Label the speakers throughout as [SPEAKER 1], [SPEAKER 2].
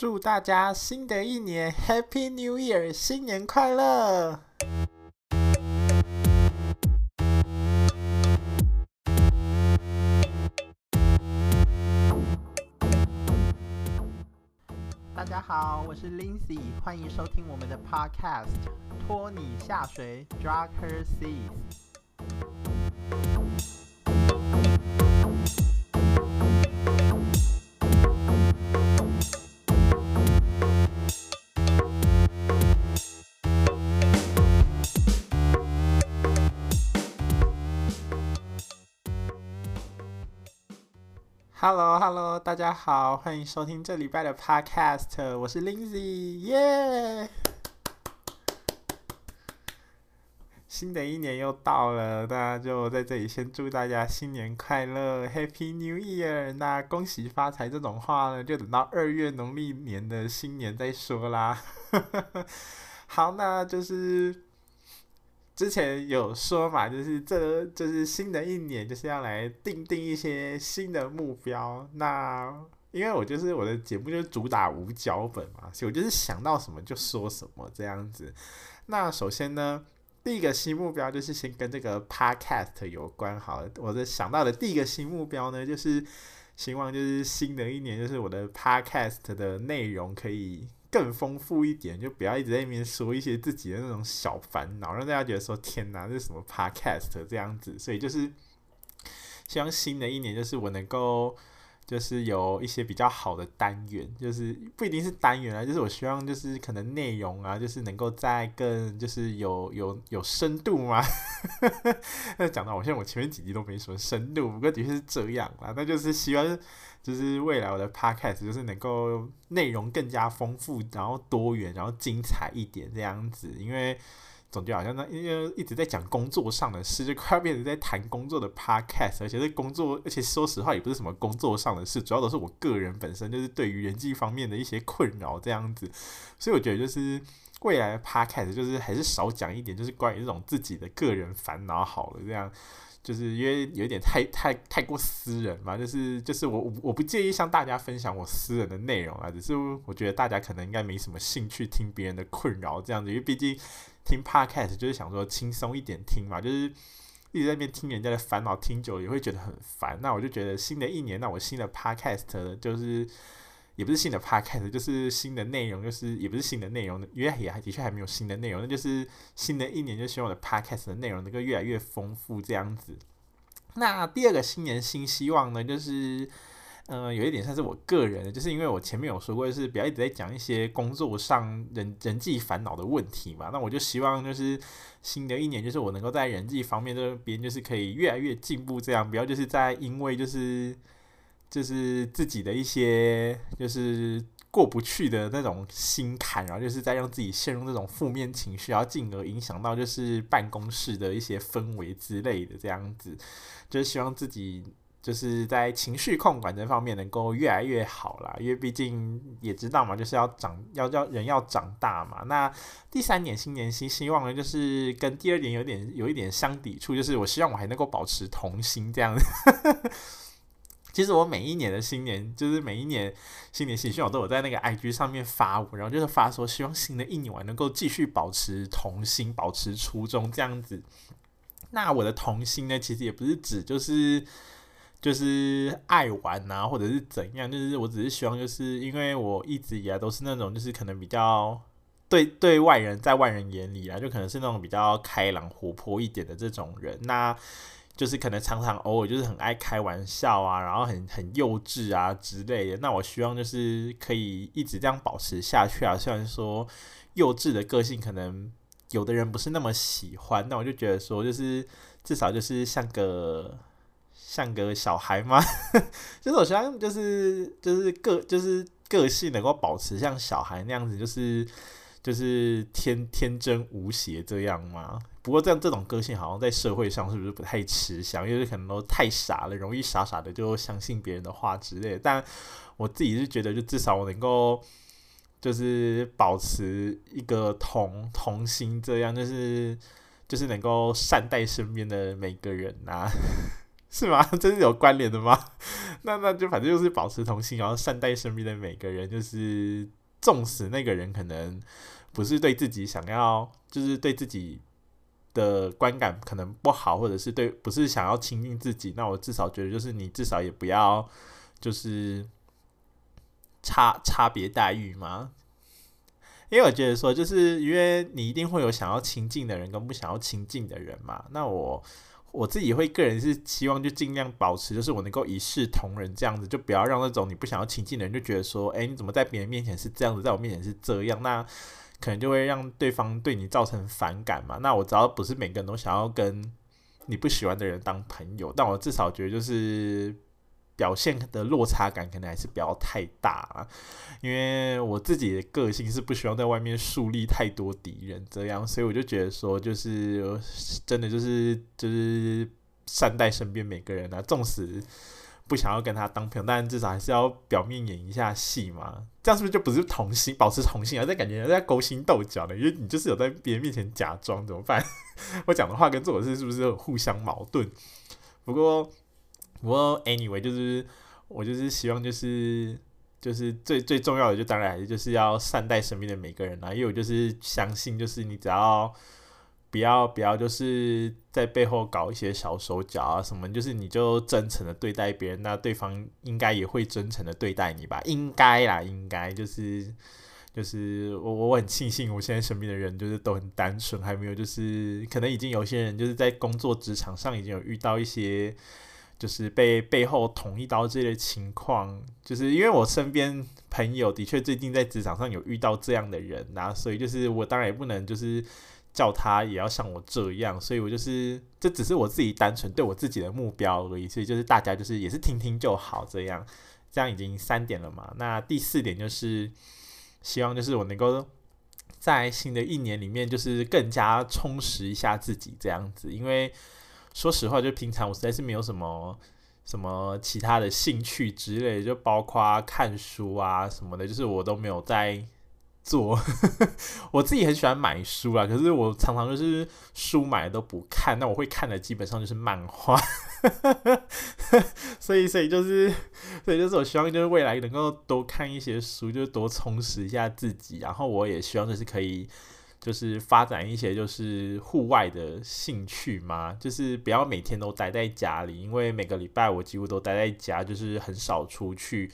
[SPEAKER 1] 祝大家新的一年 Happy New Year，新年快乐！大家好，我是 Lindsay，欢迎收听我们的 Podcast，拖你下水，Drag Her Seas。Hello，Hello，大家好，欢迎收听这礼拜的 Podcast，我是 Lindsay，耶！新的一年又到了，大家就在这里先祝大家新年快乐，Happy New Year！那恭喜发财这种话呢，就等到二月农历年的新年再说啦。好，那就是。之前有说嘛，就是这就是新的一年就是要来定定一些新的目标。那因为我就是我的节目就是主打无脚本嘛，所以我就是想到什么就说什么这样子。那首先呢，第一个新目标就是先跟这个 podcast 有关。好，我的想到的第一个新目标呢，就是希望就是新的一年就是我的 podcast 的内容可以。更丰富一点，就不要一直在那边说一些自己的那种小烦恼，让大家觉得说天哪，这是什么 podcast 这样子。所以就是希望新的一年，就是我能够就是有一些比较好的单元，就是不一定是单元啊，就是我希望就是可能内容啊，就是能够再更就是有有有深度嘛。那讲到好像我前面几集都没什么深度，不过的确是这样啦。那就是希望。就是未来我的 podcast 就是能够内容更加丰富，然后多元，然后精彩一点这样子。因为总觉得好像那因为一直在讲工作上的事，就快要变成在谈工作的 podcast，而且是工作，而且说实话也不是什么工作上的事，主要都是我个人本身就是对于人际方面的一些困扰这样子。所以我觉得就是未来的 podcast 就是还是少讲一点，就是关于这种自己的个人烦恼好了这样。就是因为有点太太太过私人嘛，就是就是我我不介意向大家分享我私人的内容啊，只是我觉得大家可能应该没什么兴趣听别人的困扰这样子，因为毕竟听 podcast 就是想说轻松一点听嘛，就是一直在那边听人家的烦恼，听久了也会觉得很烦。那我就觉得新的一年，那我新的 podcast 就是。也不是新的 podcast，就是新的内容，就是也不是新的内容，因为也还的确还没有新的内容，那就是新的一年就希望我的 podcast 的内容能够越来越丰富这样子。那第二个新年新希望呢，就是嗯、有一点算是我个人的，就是因为我前面有说过，就是不要一直在讲一些工作上人人际烦恼的问题嘛，那我就希望就是新的一年，就是我能够在人际方面这边就是可以越来越进步，这样不要就是在因为就是。就是自己的一些就是过不去的那种心坎，然后就是在让自己陷入那种负面情绪，然后进而影响到就是办公室的一些氛围之类的这样子，就是希望自己就是在情绪控管这方面能够越来越好啦，因为毕竟也知道嘛，就是要长要要人要长大嘛。那第三点新年新希望呢，就是跟第二点有点有一点相抵触，就是我希望我还能够保持童心这样子。其实我每一年的新年，就是每一年新年新希望，都有在那个 IG 上面发文，然后就是发说希望新的一年我能够继续保持童心，保持初衷这样子。那我的童心呢，其实也不是指就是就是爱玩啊，或者是怎样，就是我只是希望，就是因为我一直以来都是那种就是可能比较对对外人，在外人眼里啊，就可能是那种比较开朗活泼一点的这种人。那就是可能常常偶尔就是很爱开玩笑啊，然后很很幼稚啊之类的。那我希望就是可以一直这样保持下去啊。虽然说幼稚的个性可能有的人不是那么喜欢，那我就觉得说就是至少就是像个 像个小孩嘛。就是我希望就是就是个就是个性能够保持像小孩那样子，就是。就是天天真无邪这样吗？不过这样这种个性好像在社会上是不是不太吃香？因为可能都太傻了，容易傻傻的就相信别人的话之类的。但我自己是觉得，就至少我能够就是保持一个童童心，这样就是就是能够善待身边的每个人呐、是吗？这是有关联的吗？那那就反正就是保持童心，然后善待身边的每个人，就是纵使那个人可能不是对自己想要，就是对自己的观感可能不好，或者是对不是想要亲近自己，那我至少觉得就是你至少也不要就是差差别待遇嘛。因为我觉得说，就是因为你一定会有想要亲近的人跟不想要亲近的人嘛。那我我自己会个人是希望就尽量保持，就是我能够一视同仁这样子，就不要让那种你不想要亲近的人就觉得说，哎，你怎么在别人面前是这样子，在我面前是这样，那可能就会让对方对你造成反感嘛。那我知道不是每个人都想要跟你不喜欢的人当朋友，但我至少觉得就是。表现的落差感可能还是不要太大啊，因为我自己的个性是不希望在外面树立太多敌人这样，所以我就觉得说，就是真的就是就是善待身边每个人啊，纵使不想要跟他当朋友，但至少还是要表面演一下戏嘛，这样是不是就不是童心，保持童心啊？这感觉在勾心斗角的，因为你就是有在别人面前假装，怎么办？我讲的话跟做的事是不是有互相矛盾？不过。不过，anyway，就是我就是希望，就是就是最最重要的，就当然还是就是要善待身边的每个人啦。因为我就是相信，就是你只要不要不要，就是在背后搞一些小手脚啊什么，就是你就真诚的对待别人，那对方应该也会真诚的对待你吧？应该啦，应该就是就是我我很庆幸，我现在身边的人就是都很单纯，还没有就是可能已经有些人就是在工作职场上已经有遇到一些。就是被背后捅一刀之类的情况，就是因为我身边朋友的确最近在职场上有遇到这样的人呐、啊，所以就是我当然也不能就是叫他也要像我这样，所以我就是这只是我自己单纯对我自己的目标而已，所以就是大家就是也是听听就好，这样这样已经三点了嘛，那第四点就是希望就是我能够在新的一年里面就是更加充实一下自己这样子，因为。说实话，就平常我实在是没有什么什么其他的兴趣之类，就包括看书啊什么的，就是我都没有在做。我自己很喜欢买书啊，可是我常常就是书买了都不看，那我会看的基本上就是漫画。所以，所以就是，所以就是我希望就是未来能够多看一些书，就是多充实一下自己。然后我也希望就是可以。就是发展一些就是户外的兴趣嘛，就是不要每天都待在家里，因为每个礼拜我几乎都待在家，就是很少出去。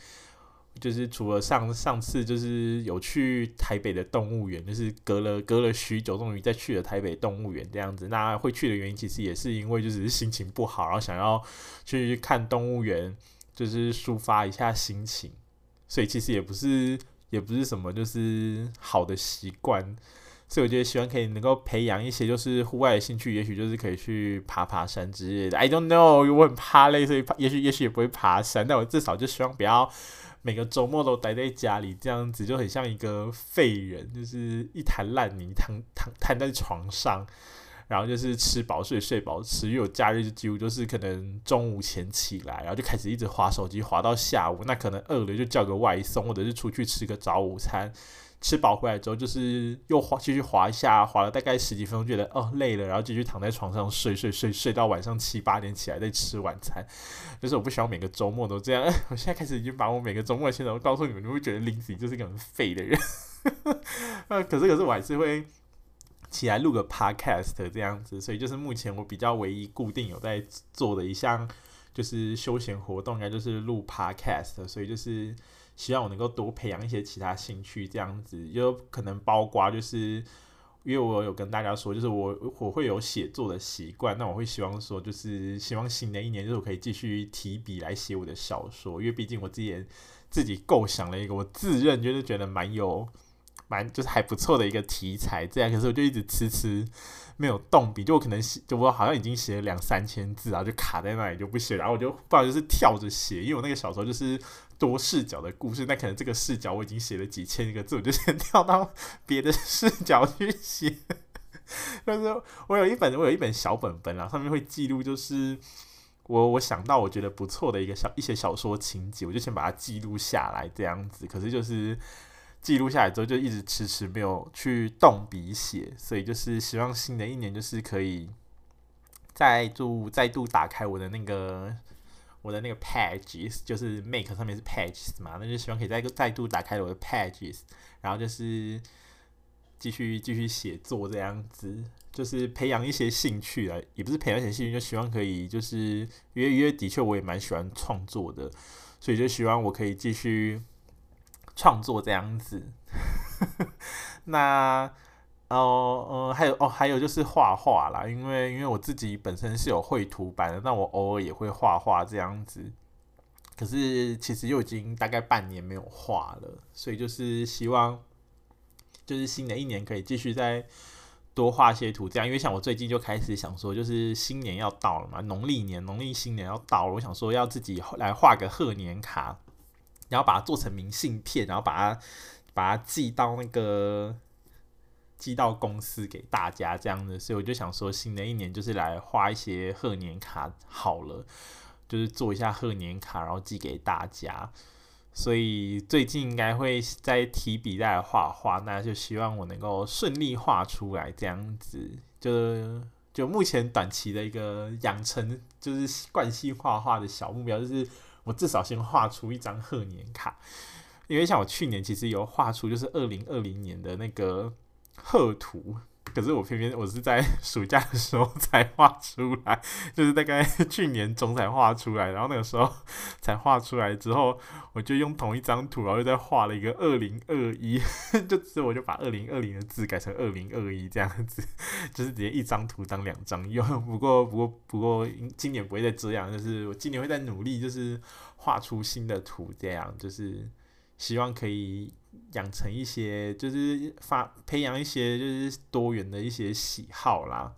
[SPEAKER 1] 就是除了上上次就是有去台北的动物园，就是隔了隔了许久，终于再去了台北动物园这样子。那会去的原因其实也是因为就是心情不好，然后想要去看动物园，就是抒发一下心情。所以其实也不是也不是什么就是好的习惯。所以我觉得希望可以能够培养一些就是户外的兴趣，也许就是可以去爬爬山之类的。I don't know，我很怕累，所以也许也许也不会爬山。但我至少就希望不要每个周末都待在家里，这样子就很像一个废人，就是一滩烂泥躺躺瘫在床上，然后就是吃饱睡，睡饱吃。又有假日就几乎就是可能中午前起来，然后就开始一直划手机，划到下午。那可能饿了就叫个外送，或者是出去吃个早午餐。吃饱回来之后，就是又滑继续滑一下，滑了大概十几分钟，觉得哦累了，然后继续躺在床上睡睡睡睡到晚上七八点起来再吃晚餐。就是我不希望每个周末都这样。我现在开始已经把我每个周末的行程告诉你们，你会觉得林子就是一个很废的人。呃，可是可是我还是会起来录个 podcast 这样子，所以就是目前我比较唯一固定有在做的一项就是休闲活动，应该就是录 podcast，所以就是。希望我能够多培养一些其他兴趣，这样子就可能包括就是，因为我有跟大家说，就是我我会有写作的习惯，那我会希望说，就是希望新的一年就是我可以继续提笔来写我的小说，因为毕竟我自己也自己构想了一个我自认就是觉得蛮有蛮就是还不错的一个题材，这样，可是我就一直迟迟没有动笔，就我可能写，就我好像已经写了两三千字，然后就卡在那里就不写，然后我就不好意思跳着写，因为我那个小说就是。多视角的故事，那可能这个视角我已经写了几千个字，我就先跳到别的视角去写。但是我有一本，我有一本小本本啊，上面会记录，就是我我想到我觉得不错的一个小一些小说情节，我就先把它记录下来这样子。可是就是记录下来之后，就一直迟迟没有去动笔写，所以就是希望新的一年就是可以再度再度打开我的那个我的那个 pages，就是 Make 上面是 pages 嘛，那就希望可以再再度打开我的 pages，然后就是继续继续写作这样子，就是培养一些兴趣啊，也不是培养一些兴趣，就希望可以就是因为因为的确我也蛮喜欢创作的，所以就希望我可以继续创作这样子。那。哦，呃，还有哦，还有就是画画啦，因为因为我自己本身是有绘图板的，那我偶尔也会画画这样子。可是其实又已经大概半年没有画了，所以就是希望，就是新的一年可以继续再多画些图，这样。因为像我最近就开始想说，就是新年要到了嘛，农历年、农历新年要到了，我想说要自己来画个贺年卡，然后把它做成明信片，然后把它把它寄到那个。寄到公司给大家这样的，所以我就想说，新的一年就是来画一些贺年卡好了，就是做一下贺年卡，然后寄给大家。所以最近应该会在提笔再来画画，那就希望我能够顺利画出来这样子。就就目前短期的一个养成就是惯性画画的小目标，就是我至少先画出一张贺年卡。因为像我去年其实有画出，就是二零二零年的那个。贺图，可是我偏偏我是在 暑假的时候才画出来，就是大概去年中才画出来，然后那个时候才画出来之后，我就用同一张图，然后又再画了一个二零二一，就之后我就把二零二零的字改成二零二一这样子，就是直接一张图当两张用。不过不过不过今年不会再这样，就是我今年会再努力，就是画出新的图，这样就是希望可以。养成一些，就是发培养一些，就是多元的一些喜好啦。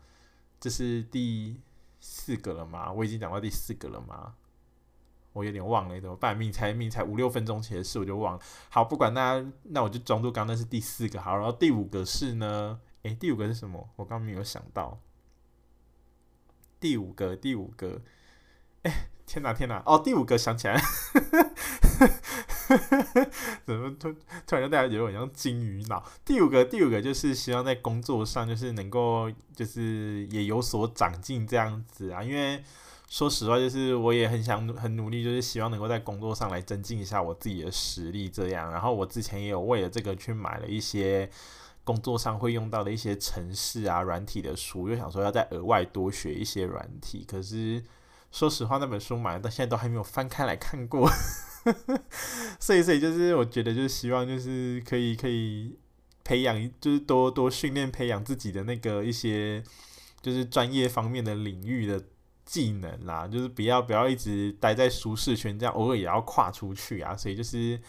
[SPEAKER 1] 这是第四个了吗？我已经讲到第四个了吗？我有点忘了，怎么办？命才命才五六分钟前的事我就忘了。好，不管那那我就装作刚那是第四个好。然后第五个是呢？诶，第五个是什么？我刚没有想到。第五个，第五个，诶，天哪，天哪！哦，第五个想起来了。怎么突突然让大家觉得我像金鱼脑？第五个，第五个就是希望在工作上就是能够就是也有所长进这样子啊。因为说实话，就是我也很想很努力，就是希望能够在工作上来增进一下我自己的实力这样。然后我之前也有为了这个去买了一些工作上会用到的一些程式啊、软体的书，又想说要再额外多学一些软体。可是说实话，那本书买到现在都还没有翻开来看过。所以，所以就是我觉得，就是希望，就是可以可以培养，就是多多训练培养自己的那个一些，就是专业方面的领域的技能啦。就是不要不要一直待在舒适圈，这样偶尔也要跨出去啊。所以就是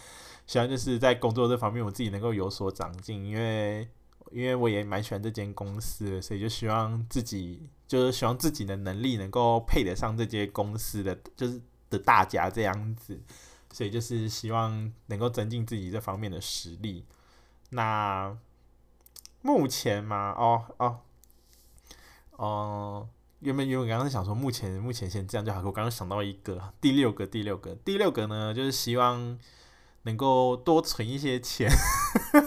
[SPEAKER 1] 希望就是在工作这方面，我自己能够有所长进，因为因为我也蛮喜欢这间公司，所以就希望自己就是希望自己的能力能够配得上这间公司的，就是的大家这样子。所以就是希望能够增进自己这方面的实力。那目前嘛，哦哦哦，原本原本刚刚是想说，目前目前先这样就好。我刚刚想到一个第六个第六个第六个呢，就是希望。能够多存一些钱，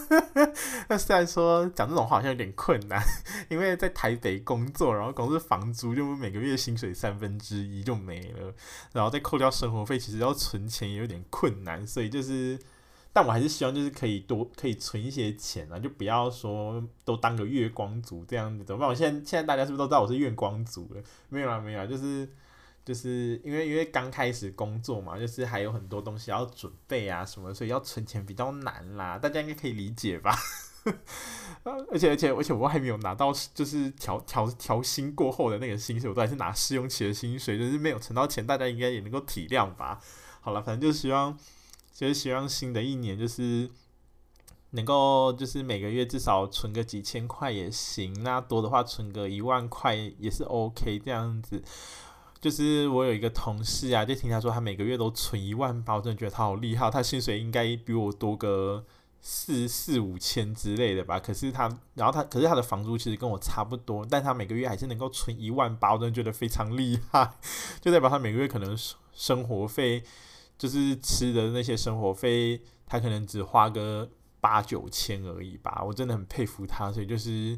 [SPEAKER 1] 那虽然说讲这种话好像有点困难，因为在台北工作，然后光是房租就每个月薪水三分之一就没了，然后再扣掉生活费，其实要存钱也有点困难，所以就是，但我还是希望就是可以多可以存一些钱啊，就不要说都当个月光族这样子，怎么办？我现在现在大家是不是都知道我是月光族了？没有啊，没有啊，就是。就是因为因为刚开始工作嘛，就是还有很多东西要准备啊什么，所以要存钱比较难啦。大家应该可以理解吧？而且而且而且我还没有拿到，就是调调调薪过后的那个薪水，我都还是拿试用期的薪水，就是没有存到钱。大家应该也能够体谅吧？好了，反正就希望就是希望新的一年就是能够就是每个月至少存个几千块也行，那多的话存个一万块也是 OK 这样子。就是我有一个同事啊，就听他说他每个月都存一万八，我真的觉得他好厉害，他薪水应该比我多个四四五千之类的吧。可是他，然后他，可是他的房租其实跟我差不多，但他每个月还是能够存一万八，我真的觉得非常厉害。就代表他每个月可能生活费，就是吃的那些生活费，他可能只花个八九千而已吧。我真的很佩服他，所以就是。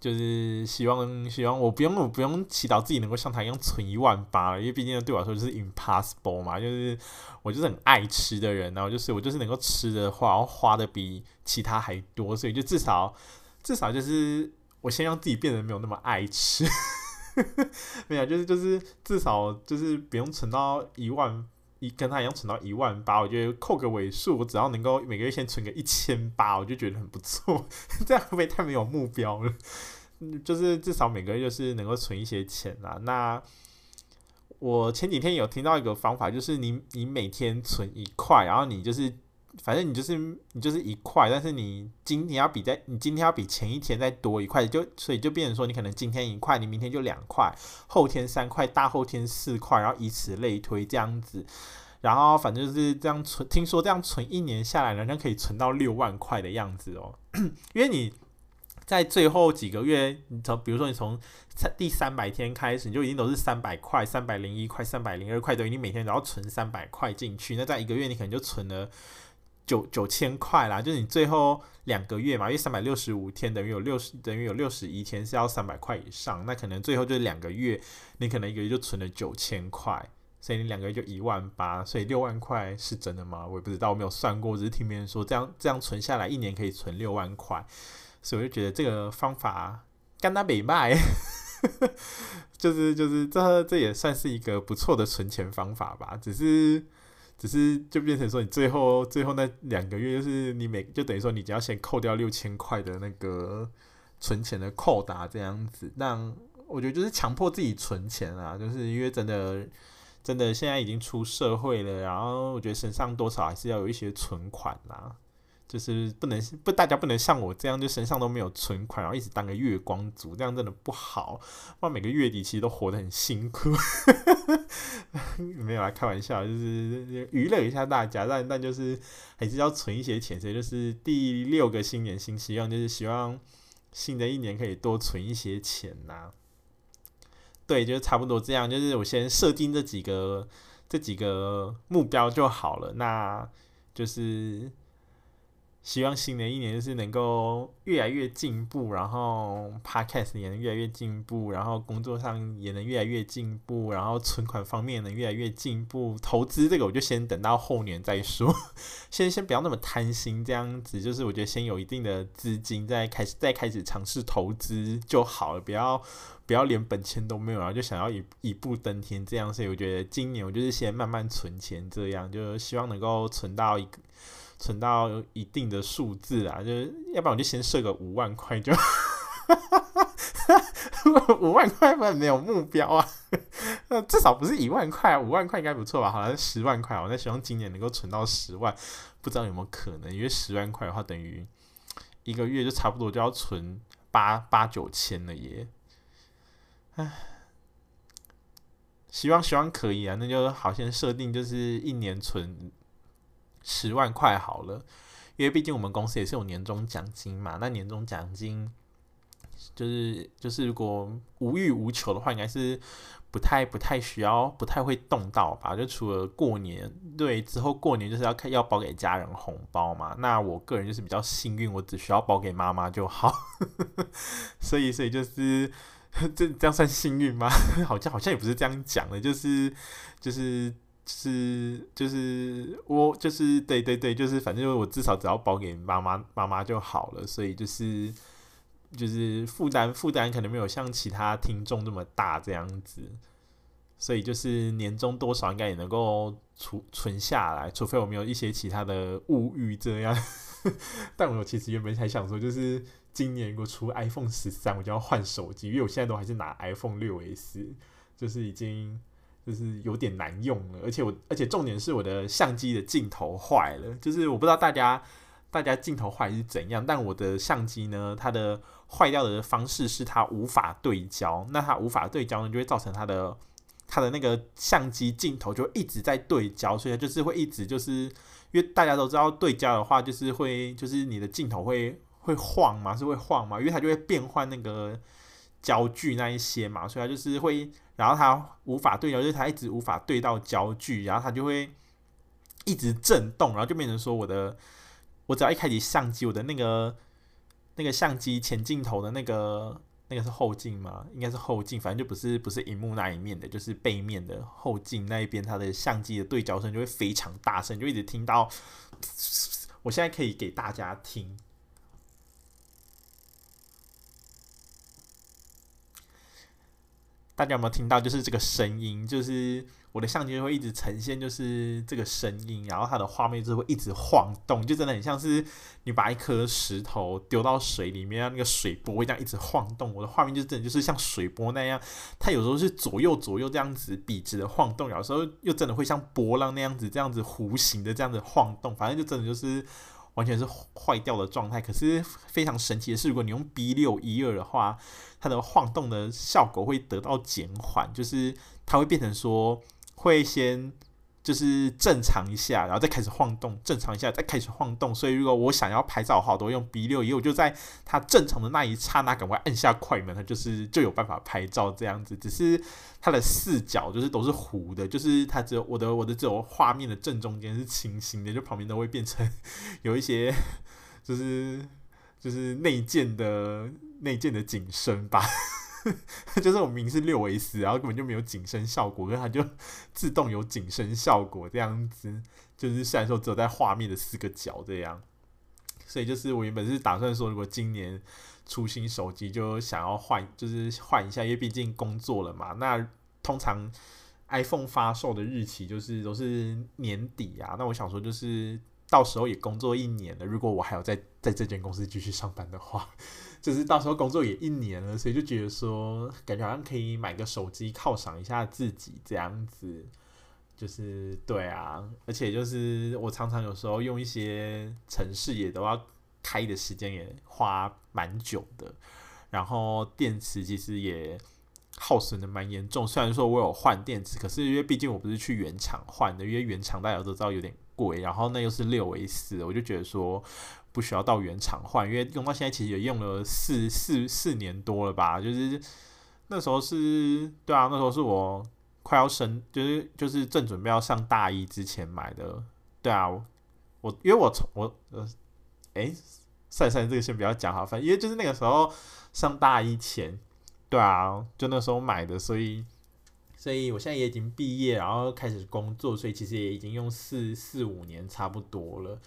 [SPEAKER 1] 就是希望希望我不用我不用祈祷自己能够像他一样存一万八，因为毕竟对我来说就是 impossible 嘛，就是我就是很爱吃的人，然后就是我就是能够吃的话，然后花的比其他还多，所以就至少至少就是我先让自己变得没有那么爱吃，没有就是就是至少就是不用存到一万。一跟他一样存到一万八，我觉得扣个尾数，我只要能够每个月先存个一千八，我就觉得很不错。这样会不会太没有目标了？就是至少每个月就是能够存一些钱啊。那我前几天有听到一个方法，就是你你每天存一块，然后你就是反正你就是你就是一块，但是你今天要比在你今天要比前一天再多一块，就所以就变成说你可能今天一块，你明天就两块，后天三块，大后天四块，然后以此类推这样子。然后反正就是这样存，听说这样存一年下来，好像可以存到六万块的样子哦。因为你在最后几个月，你从比如说你从第三百天开始，你就已经都是三百块、三百零一块、三百零二块，等于你每天都要存三百块进去。那在一个月，你可能就存了九九千块啦。就是你最后两个月嘛，因为三百六十五天等于有六十，等于有六十一天是要三百块以上，那可能最后就是两个月，你可能一个月就存了九千块。所以你两个月就一万八，所以六万块是真的吗？我也不知道，我没有算过，只是听别人说这样这样存下来一年可以存六万块，所以我就觉得这个方法干他没卖，就是就是这这也算是一个不错的存钱方法吧。只是只是就变成说你最后最后那两个月就是你每就等于说你只要先扣掉六千块的那个存钱的扣打这样子，那我觉得就是强迫自己存钱啊，就是因为真的。真的，现在已经出社会了，然后我觉得身上多少还是要有一些存款啦，就是不能不大家不能像我这样，就身上都没有存款，然后一直当个月光族，这样真的不好。哇，每个月底其实都活得很辛苦，没有啊开玩笑，就是娱乐一下大家，但但就是还是要存一些钱，所以就是第六个新年新希望，就是希望新的一年可以多存一些钱呐。对，就是差不多这样。就是我先设定这几个这几个目标就好了。那就是希望新的一年就是能够越来越进步，然后 Podcast 也能越来越进步，然后工作上也能越来越进步，然后存款方面能越来越进步。投资这个我就先等到后年再说，先先不要那么贪心，这样子就是我觉得先有一定的资金再开始再开始尝试投资就好了，不要。不要连本钱都没有，然后就想要一一步登天这样，所以我觉得今年我就是先慢慢存钱，这样就希望能够存到一个存到一定的数字啊，就是要不然我就先设个五万块就，五万块不然没有目标啊，至少不是一万块啊，五万块应该不错吧？好像十万块，我在希望今年能够存到十万，不知道有没有可能？因为十万块的话，等于一个月就差不多就要存八八九千了耶。唉，希望希望可以啊，那就好先设定就是一年存十万块好了，因为毕竟我们公司也是有年终奖金嘛。那年终奖金就是就是如果无欲无求的话，应该是不太不太需要，不太会动到吧。就除了过年，对，之后过年就是要看要包给家人红包嘛。那我个人就是比较幸运，我只需要包给妈妈就好。所以所以就是。这这样算幸运吗？好像好像也不是这样讲的，就是就是是就是我就是对对对，就是反正我至少只要包给妈妈妈妈就好了，所以就是就是负担负担可能没有像其他听众这么大这样子，所以就是年终多少应该也能够储存下来，除非我们有一些其他的物欲这样。但我其实原本还想说，就是。今年如果出 iPhone 十三，我就要换手机，因为我现在都还是拿 iPhone 六 S，就是已经就是有点难用了，而且我而且重点是我的相机的镜头坏了，就是我不知道大家大家镜头坏是怎样，但我的相机呢，它的坏掉的方式是它无法对焦，那它无法对焦呢，就会造成它的它的那个相机镜头就一直在对焦，所以它就是会一直就是因为大家都知道对焦的话，就是会就是你的镜头会。会晃嘛？是会晃嘛？因为它就会变换那个焦距那一些嘛，所以它就是会，然后它无法对焦，就是它一直无法对到焦距，然后它就会一直震动，然后就变成说我的，我只要一开启相机，我的那个那个相机前镜头的那个那个是后镜吗？应该是后镜，反正就不是不是荧幕那一面的，就是背面的后镜那一边，它的相机的对焦声就会非常大声，就一直听到。我现在可以给大家听。大家有没有听到？就是这个声音，就是我的相机会一直呈现，就是这个声音，然后它的画面就会一直晃动，就真的很像是你把一颗石头丢到水里面，那个水波会这样一直晃动。我的画面就真的就是像水波那样，它有时候是左右左右这样子笔直的晃动，有时候又真的会像波浪那样子这样子弧形的这样子晃动，反正就真的就是。完全是坏掉的状态，可是非常神奇的是，如果你用 B 六一二的话，它的晃动的效果会得到减缓，就是它会变成说会先。就是正常一下，然后再开始晃动，正常一下再开始晃动。所以如果我想要拍照好多用 B 六一，我就在它正常的那一刹那赶快按下快门，它就是就有办法拍照这样子。只是它的视角就是都是糊的，就是它只有我的我的这种画面的正中间是清新的，就旁边都会变成有一些就是就是内建的内建的景深吧。就是我明明是六 S，然后根本就没有紧身效果，可是它就 自动有紧身效果这样子。就是虽然说只有在画面的四个角这样，所以就是我原本是打算说，如果今年出新手机，就想要换，就是换一下，因为毕竟工作了嘛。那通常 iPhone 发售的日期就是都是年底啊。那我想说，就是到时候也工作一年了，如果我还要在在这间公司继续上班的话。就是到时候工作也一年了，所以就觉得说，感觉好像可以买个手机犒赏一下自己这样子。就是对啊，而且就是我常常有时候用一些城市也都要开的时间也花蛮久的，然后电池其实也耗损的蛮严重。虽然说我有换电池，可是因为毕竟我不是去原厂换的，因为原厂大家都知道有点贵，然后那又是六 S，我就觉得说。不需要到原厂换，因为用到现在其实也用了四四四年多了吧。就是那时候是，对啊，那时候是我快要升，就是就是正准备要上大一之前买的。对啊，我因为我从我呃，诶，算算这个先不要讲好，反正因为就是那个时候上大一前，对啊，就那时候买的，所以所以我现在也已经毕业，然后开始工作，所以其实也已经用四四五年差不多了。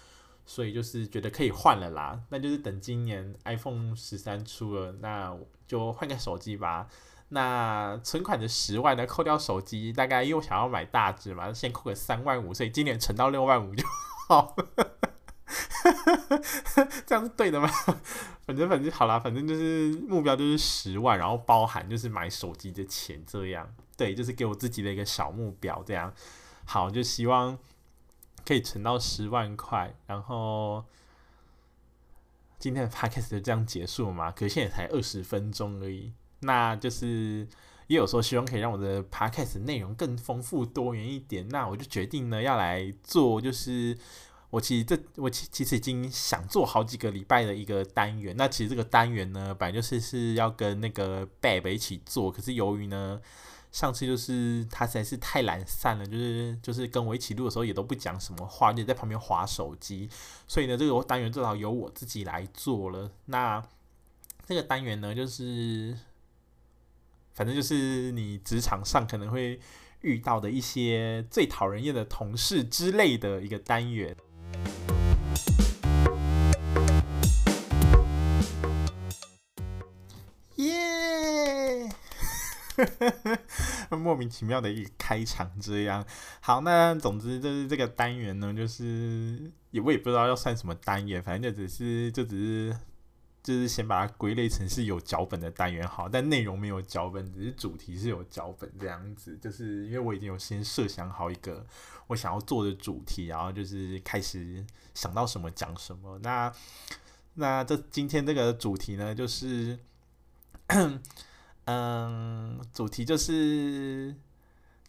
[SPEAKER 1] 所以就是觉得可以换了啦，那就是等今年 iPhone 十三出了，那就换个手机吧。那存款的十万呢，扣掉手机，大概又想要买大只嘛，先扣个三万五，所以今年存到六万五就好。这样是对的吗？反正反正好啦，反正就是目标就是十万，然后包含就是买手机的钱，这样对，就是给我自己的一个小目标，这样好，就希望。可以存到十万块，然后今天的 podcast 就这样结束嘛？可是现在才二十分钟而已，那就是也有说希望可以让我的 podcast 内容更丰富多元一点，那我就决定呢要来做，就是我其实这我其其实已经想做好几个礼拜的一个单元，那其实这个单元呢本来就是是要跟那个 Babe 一起做，可是由于呢。上次就是他实在是太懒散了，就是就是跟我一起录的时候也都不讲什么话，就在旁边划手机。所以呢，这个单元最好由我自己来做了。那这个单元呢，就是反正就是你职场上可能会遇到的一些最讨人厌的同事之类的一个单元。莫名其妙的一个开场，这样好。那总之就是这个单元呢，就是也我也不知道要算什么单元，反正就只是就只是就是先把它归类成是有脚本的单元好，但内容没有脚本，只是主题是有脚本这样子。就是因为我已经有先设想好一个我想要做的主题，然后就是开始想到什么讲什么。那那这今天这个主题呢，就是。嗯，主题就是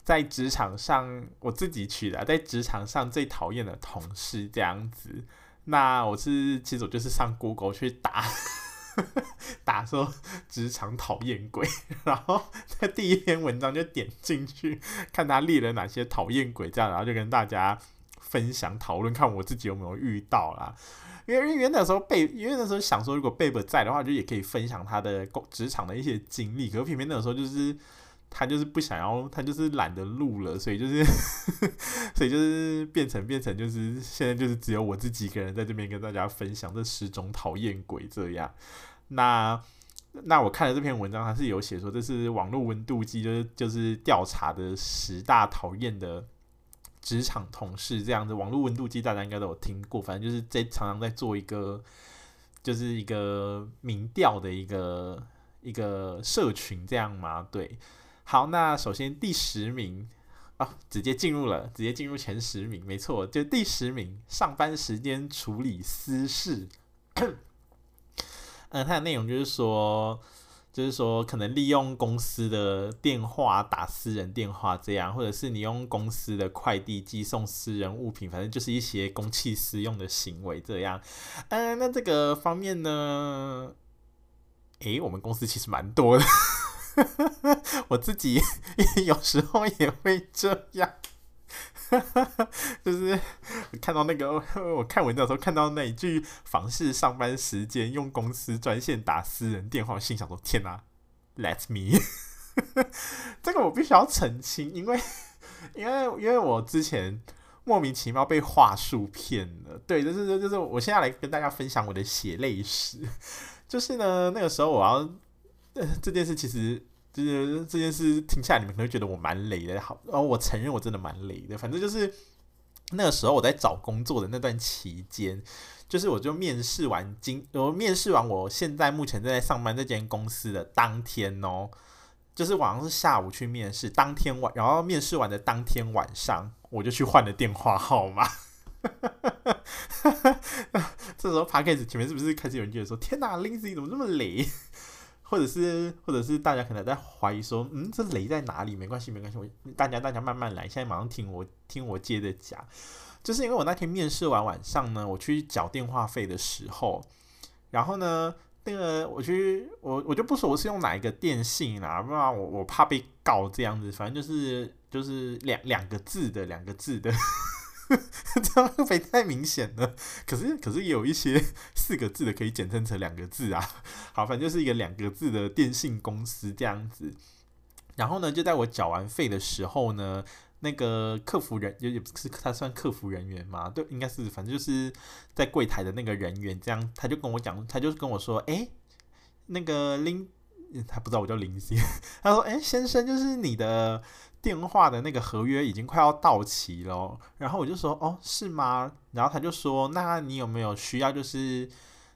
[SPEAKER 1] 在职场上，我自己取的，在职场上最讨厌的同事这样子。那我是其实我就是上 Google 去打，打说职场讨厌鬼，然后在第一篇文章就点进去看他列了哪些讨厌鬼，这样然后就跟大家分享讨论，看我自己有没有遇到啦。因为因为那时候贝，因为那时候想说，如果贝贝在的话，就也可以分享他的工职场的一些经历。可是偏偏那时候就是他就是不想要，他就是懒得录了，所以就是 所以就是变成变成就是现在就是只有我自己一个人在这边跟大家分享这十种讨厌鬼这样。那那我看了这篇文章，他是有写说这是网络温度计，就是就是调查的十大讨厌的。职场同事这样子，网络温度计大家应该都有听过，反正就是在常常在做一个，就是一个民调的一个一个社群这样嘛。对，好，那首先第十名啊，直接进入了，直接进入前十名，没错，就第十名，上班时间处理私事。嗯、它的内容就是说。就是说，可能利用公司的电话打私人电话这样，或者是你用公司的快递寄送私人物品，反正就是一些公器私用的行为这样。嗯、那这个方面呢，诶，我们公司其实蛮多的，我自己 有时候也会这样。就是看到那个，我看文章的时候看到那一句“房事上班时间用公司专线打私人电话”，心想说：“天哪，Let me！” 这个我必须要澄清，因为因为因为我之前莫名其妙被话术骗了。对，就是就是，我现在来跟大家分享我的血泪史。就是呢，那个时候我要、呃、这件事其实。就是这件事听起来，你们可能觉得我蛮雷的。好，然后我承认我真的蛮雷的。反正就是那个时候我在找工作的那段期间，就是我就面试完今，我面试完我现在目前正在上班这间公司的当天哦，就是晚上是下午去面试，当天晚，然后面试完的当天晚上，我就去换了电话号码。这时候 Podcast 前面是不是开始有人觉得说：“天哪，Lindsay 怎么这么雷？”或者是，或者是大家可能在怀疑说，嗯，这雷在哪里？没关系，没关系，我大家大家慢慢来，现在马上听我听我接着讲。就是因为我那天面试完晚上呢，我去缴电话费的时候，然后呢，那个我去我我就不说我是用哪一个电信啦，不然我我怕被告这样子，反正就是就是两两个字的两个字的。这样会不会太明显了？可是可是也有一些四个字的可以简称成两个字啊。好，反正就是一个两个字的电信公司这样子。然后呢，就在我缴完费的时候呢，那个客服人也也不是他算客服人员嘛？对，应该是，反正就是在柜台的那个人员这样，他就跟我讲，他就跟我说，哎，那个林，他不知道我叫林先，他说，哎，先生，就是你的。电话的那个合约已经快要到期了，然后我就说哦，是吗？然后他就说，那你有没有需要就是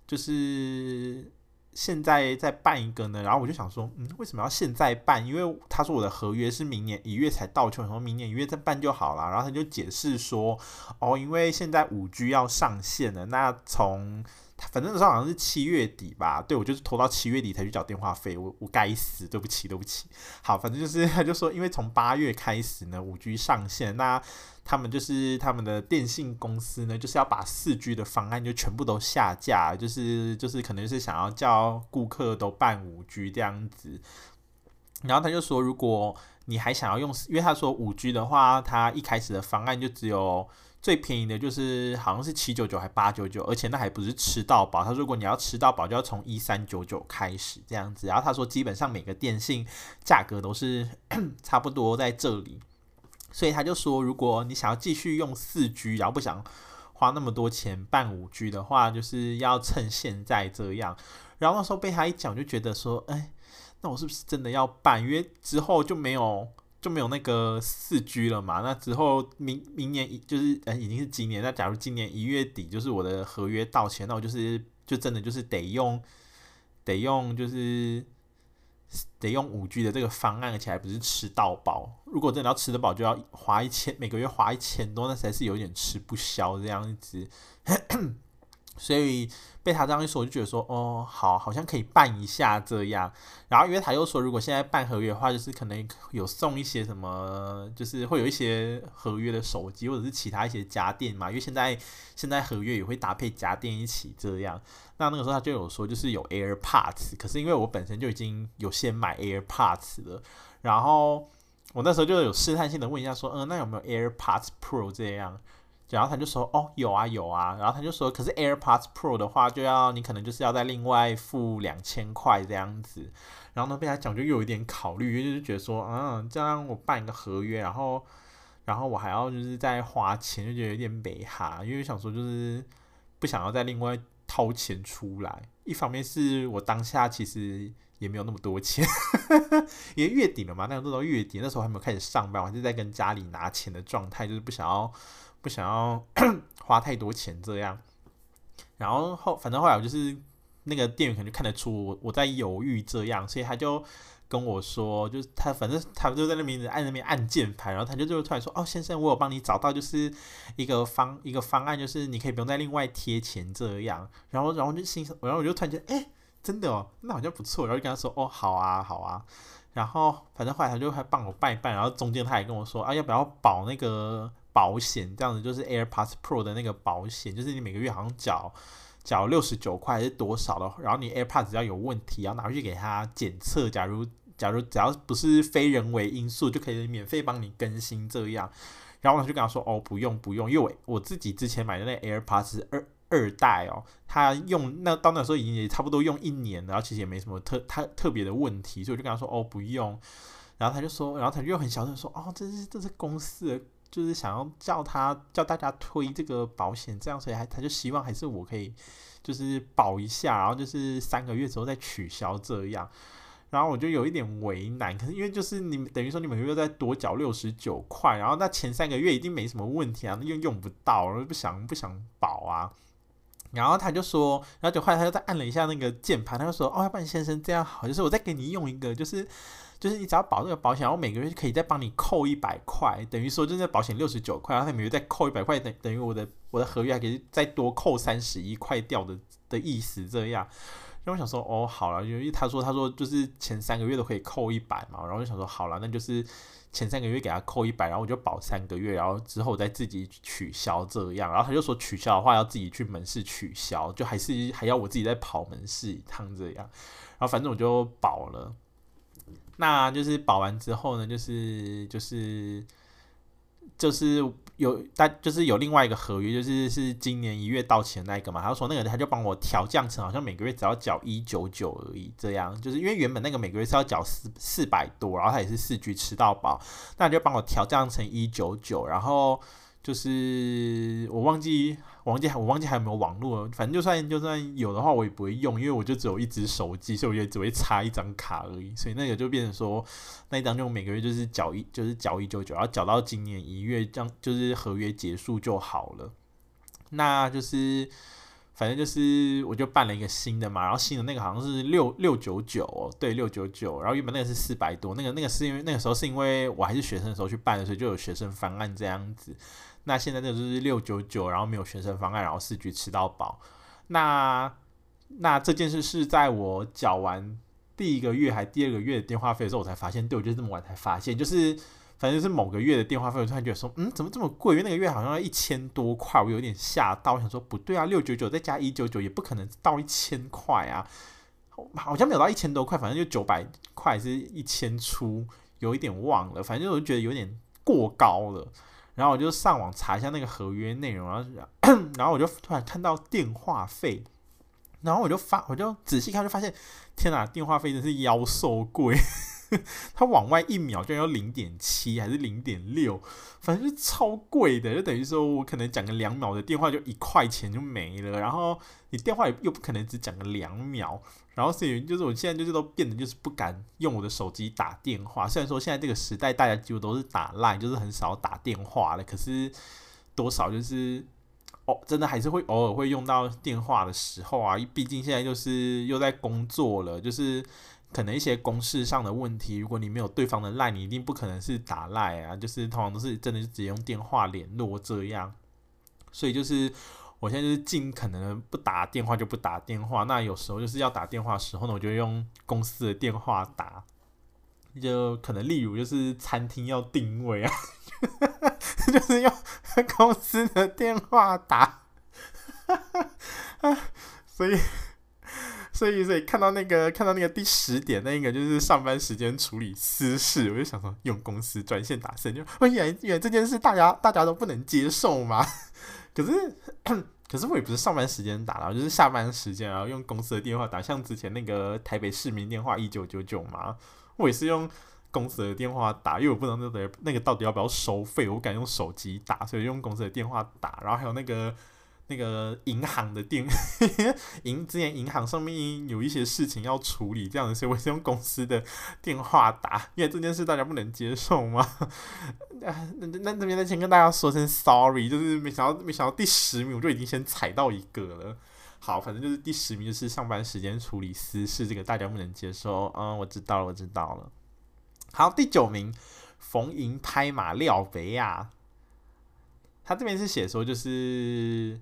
[SPEAKER 1] 就是现在再办一个呢？然后我就想说，嗯，为什么要现在办？因为他说我的合约是明年一月才到期，然后明年一月再办就好了。然后他就解释说，哦，因为现在五 G 要上线了，那从反正那时候好像是七月底吧，对，我就是拖到七月底才去缴电话费，我我该死，对不起对不起。好，反正就是他就说，因为从八月开始呢，五 G 上线，那他们就是他们的电信公司呢，就是要把四 G 的方案就全部都下架，就是就是可能是想要叫顾客都办五 G 这样子。然后他就说，如果你还想要用，因为他说五 G 的话，他一开始的方案就只有。最便宜的就是好像是七九九还八九九，而且那还不是吃到饱。他如果你要吃到饱，就要从一三九九开始这样子。然后他说基本上每个电信价格都是差不多在这里，所以他就说如果你想要继续用四 G，然后不想花那么多钱办五 G 的话，就是要趁现在这样。然后那时候被他一讲，就觉得说，哎，那我是不是真的要办？因为之后就没有。就没有那个四 G 了嘛？那之后明明年就是呃已经是今年。那假如今年一月底就是我的合约到期，那我就是就真的就是得用得用就是得用五 G 的这个方案，而且还不是吃到饱。如果真的要吃得饱，就要花一千，每个月花一千多，那实在是有点吃不消这样子。所以被他这样一说，我就觉得说，哦，好，好像可以办一下这样。然后因为他又说，如果现在办合约的话，就是可能有送一些什么，就是会有一些合约的手机或者是其他一些家电嘛。因为现在现在合约也会搭配家电一起这样。那那个时候他就有说，就是有 AirPods，可是因为我本身就已经有先买 AirPods 了，然后我那时候就有试探性的问一下说，嗯，那有没有 AirPods Pro 这样？然后他就说哦有啊有啊，然后他就说可是 AirPods Pro 的话就要你可能就是要再另外付两千块这样子。然后呢被他讲就又有一点考虑，因为就是觉得说嗯这样我办一个合约，然后然后我还要就是再花钱，就觉得有点美哈，因为想说就是不想要再另外掏钱出来。一方面是我当下其实。也没有那么多钱，因为月底了嘛，那个都到月底，那时候还没有开始上班，我还是在跟家里拿钱的状态，就是不想要不想要 花太多钱这样。然后后反正后来我就是那个店员可能就看得出我我在犹豫这样，所以他就跟我说，就是他反正他就在那边按那边按键盘，然后他就就突然说：“哦，先生，我有帮你找到就是一个方一个方案，就是你可以不用再另外贴钱这样。”然后然后就心然后我就突然觉得哎。真的哦，那好像不错。然后就跟他说：“哦，好啊，好啊。”然后反正后来他就还帮我办一办。然后中间他也跟我说：“啊，要不要保那个保险？这样子就是 AirPods Pro 的那个保险，就是你每个月好像缴缴六十九块还是多少的。然后你 AirPods 只要有问题，然后拿回去给他检测。假如假如只要不是非人为因素，就可以免费帮你更新这样。”然后我就跟他说：“哦，不用不用，因为我我自己之前买的那 AirPods 二。”二代哦，他用那到那时候已经也差不多用一年了，然后其实也没什么特特特别的问题，所以我就跟他说哦不用，然后他就说，然后他就很小声说哦这是这是公司的就是想要叫他叫大家推这个保险，这样所以还他就希望还是我可以就是保一下，然后就是三个月之后再取消这样，然后我就有一点为难，可是因为就是你等于说你每个月再多缴六十九块，然后那前三个月一定没什么问题啊，又用不到，然后不想不想保啊。然后他就说，然后就后来他就再按了一下那个键盘，他就说：“哦，要不然先生这样好，就是我再给你用一个，就是就是你只要保这个保险，然后每个月可以再帮你扣一百块，等于说就是保险六十九块，然后他每月再扣一百块，等等于我的我的合约还可以再多扣三十一块掉的的意思这样。”然后我想说：“哦，好了，因为他说他说就是前三个月都可以扣一百嘛，然后就想说好了，那就是。”前三个月给他扣一百，然后我就保三个月，然后之后我再自己取消这样。然后他就说取消的话要自己去门市取消，就还是还要我自己再跑门市一趟这样。然后反正我就保了。那就是保完之后呢，就是就是就是。有，但就是有另外一个合约，就是是今年一月到期的那一个嘛。他说那个他就帮我调降成好像每个月只要缴一九九而已，这样就是因为原本那个每个月是要缴四四百多，然后他也是四 G 吃到饱，那你就帮我调降成一九九，然后。就是我忘记，忘记我忘记还有没有网络，反正就算就算有的话，我也不会用，因为我就只有一只手机，所以我也只会插一张卡而已。所以那个就变成说，那一张就每个月就是缴一，就是缴一九九，然后缴到今年一月，这样就是合约结束就好了。那就是反正就是我就办了一个新的嘛，然后新的那个好像是六六九九，对，六九九，然后原本那个是四百多，那个那个是因为那个时候是因为我还是学生的时候去办的，所以就有学生方案这样子。那现在这个就是六九九，然后没有学生方案，然后四局吃到饱。那那这件事是在我缴完第一个月还第二个月的电话费的时候，我才发现。对，我就这么晚才发现，就是反正是某个月的电话费，我突然觉得说，嗯，怎么这么贵？因为那个月好像要一千多块，我有点吓到，我想说不对啊，六九九再加一九九也不可能到一千块啊，好像没有到一千多块，反正就九百块是一千出，有一点忘了，反正我就觉得有点过高了。然后我就上网查一下那个合约内容，然后 然后我就突然看到电话费，然后我就发我就仔细看，就发现天哪，电话费真是妖兽贵，它往外一秒就要零点七还是零点六，反正就超贵的，就等于说我可能讲个两秒的电话就一块钱就没了，然后你电话又不可能只讲个两秒。然后所以就是我现在就是都变得就是不敢用我的手机打电话，虽然说现在这个时代大家几乎都是打烂就是很少打电话了，可是多少就是哦，真的还是会偶尔会用到电话的时候啊，毕竟现在就是又在工作了，就是可能一些公事上的问题，如果你没有对方的赖你一定不可能是打赖啊，就是通常都是真的是直接用电话联络这样，所以就是。我现在就是尽可能不打电话就不打电话，那有时候就是要打电话的时候呢，我就用公司的电话打，就可能例如就是餐厅要定位啊，就是用公司的电话打，所以。所以所以看到那个看到那个第十点那个就是上班时间处理私事，我就想说用公司专线打声，就原来原来这件事大家大家都不能接受吗？可是 可是我也不是上班时间打，就是下班时间然后用公司的电话打，像之前那个台北市民电话一九九九嘛，我也是用。公司的电话打，因为我不知道那个那个到底要不要收费，我敢用手机打，所以用公司的电话打。然后还有那个那个银行的电 银，之前银行上面有一些事情要处理，这样子，所以我是用公司的电话打，因为这件事大家不能接受吗？啊。那那那边再先跟大家说声 sorry，就是没想到没想到第十名我就已经先踩到一个了。好，反正就是第十名就是上班时间处理私事，这个大家不能接受。嗯，我知道了，我知道了。好，第九名，逢迎拍马廖北亚，他这边是写说，就是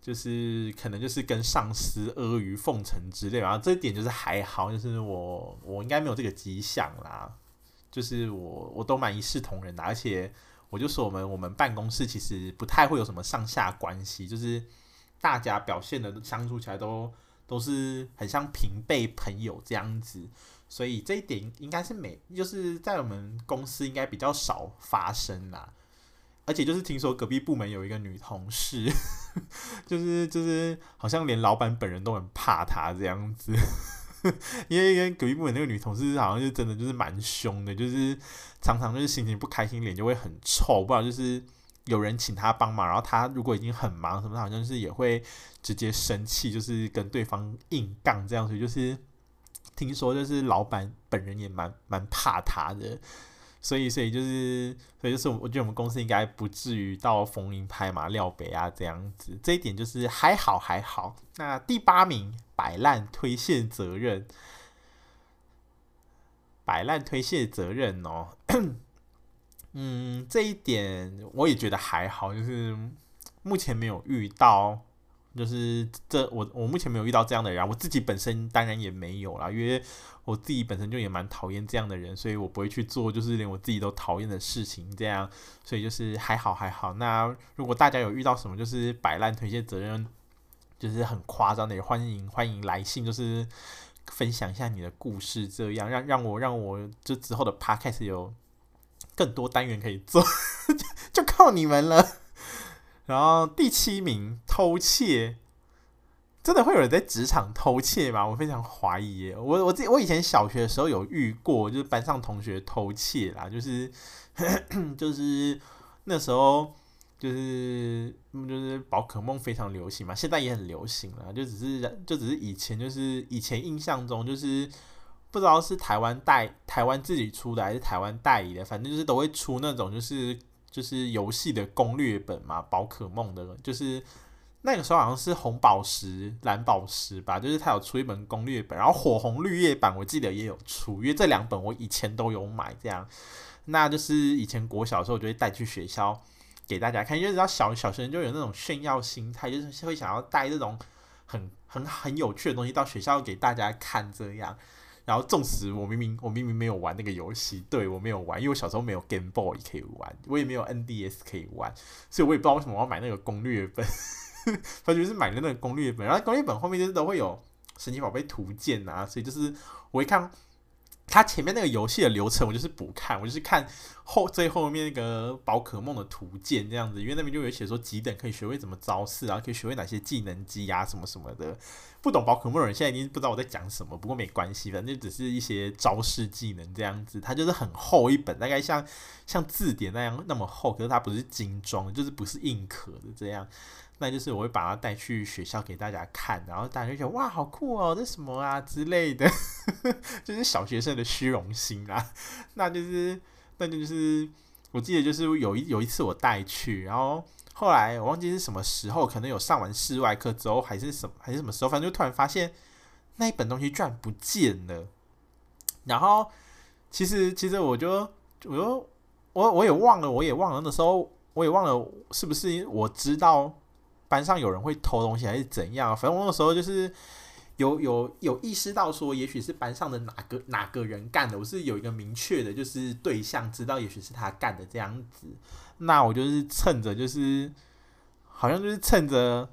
[SPEAKER 1] 就是可能就是跟上司阿谀奉承之类，然后这一点就是还好，就是我我应该没有这个迹象啦，就是我我都蛮一视同仁的，而且我就说我们我们办公室其实不太会有什么上下关系，就是大家表现的相处起来都都是很像平辈朋友这样子。所以这一点应该是没，就是在我们公司应该比较少发生啦。而且就是听说隔壁部门有一个女同事，就是就是好像连老板本人都很怕她这样子，因为跟隔壁部门那个女同事好像就真的就是蛮凶的，就是常常就是心情不开心，脸就会很臭，不然就是有人请她帮忙，然后她如果已经很忙什么，好像是也会直接生气，就是跟对方硬杠这样子，就是。听说就是老板本人也蛮蛮怕他的，所以所以就是所以就是我觉得我们公司应该不至于到逢迎拍马廖北啊这样子，这一点就是还好还好。那第八名摆烂推卸责任，摆烂推卸责任哦，嗯，这一点我也觉得还好，就是目前没有遇到。就是这我我目前没有遇到这样的人，我自己本身当然也没有啦，因为我自己本身就也蛮讨厌这样的人，所以我不会去做就是连我自己都讨厌的事情，这样，所以就是还好还好。那如果大家有遇到什么就是摆烂推卸责任，就是很夸张的，也欢迎欢迎来信，就是分享一下你的故事，这样让让我让我就之后的 podcast 有更多单元可以做，就靠你们了。然后第七名偷窃，真的会有人在职场偷窃吗？我非常怀疑。我我自己我以前小学的时候有遇过，就是班上同学偷窃啦，就是 就是那时候就是就是宝可梦非常流行嘛，现在也很流行了，就只是就只是以前就是以前印象中就是不知道是台湾代台湾自己出的还是台湾代理的，反正就是都会出那种就是。就是游戏的攻略本嘛，宝可梦的，就是那个时候好像是红宝石、蓝宝石吧，就是他有出一本攻略本，然后火红绿叶版我记得也有出，因为这两本我以前都有买，这样，那就是以前国小的时候我就会带去学校给大家看，因为知道小小学生就有那种炫耀心态，就是会想要带这种很很很有趣的东西到学校给大家看，这样。然后，纵使我明明我明明没有玩那个游戏，对，我没有玩，因为我小时候没有 Game Boy 可以玩，我也没有 NDS 可以玩，所以我也不知道为什么我要买那个攻略本。他就是买了那个攻略本，然后攻略本后面就是都会有神奇宝贝图鉴啊，所以就是我一看。他前面那个游戏的流程，我就是不看，我就是看后最后面那个宝可梦的图鉴这样子，因为那边就有写说几等可以学会怎么招式啊，可以学会哪些技能机、啊、什么什么的。不懂宝可梦的人现在已经不知道我在讲什么，不过没关系，反正只是一些招式技能这样子。它就是很厚一本，大概像像字典那样那么厚，可是它不是精装，就是不是硬壳的这样。那就是我会把它带去学校给大家看，然后大家就觉得哇，好酷哦，这什么啊之类的，就是小学生的虚荣心啦。那就是，那就是，我记得就是有一有一次我带去，然后后来我忘记是什么时候，可能有上完室外课之后，还是什么还是什么时候，反正就突然发现那一本东西居然不见了。然后其实其实我就我就我我也忘了，我也忘了那时候我也忘了是不是我知道。班上有人会偷东西还是怎样？反正我那时候就是有有有意识到说，也许是班上的哪个哪个人干的。我是有一个明确的，就是对象知道，也许是他干的这样子。那我就是趁着，就是好像就是趁着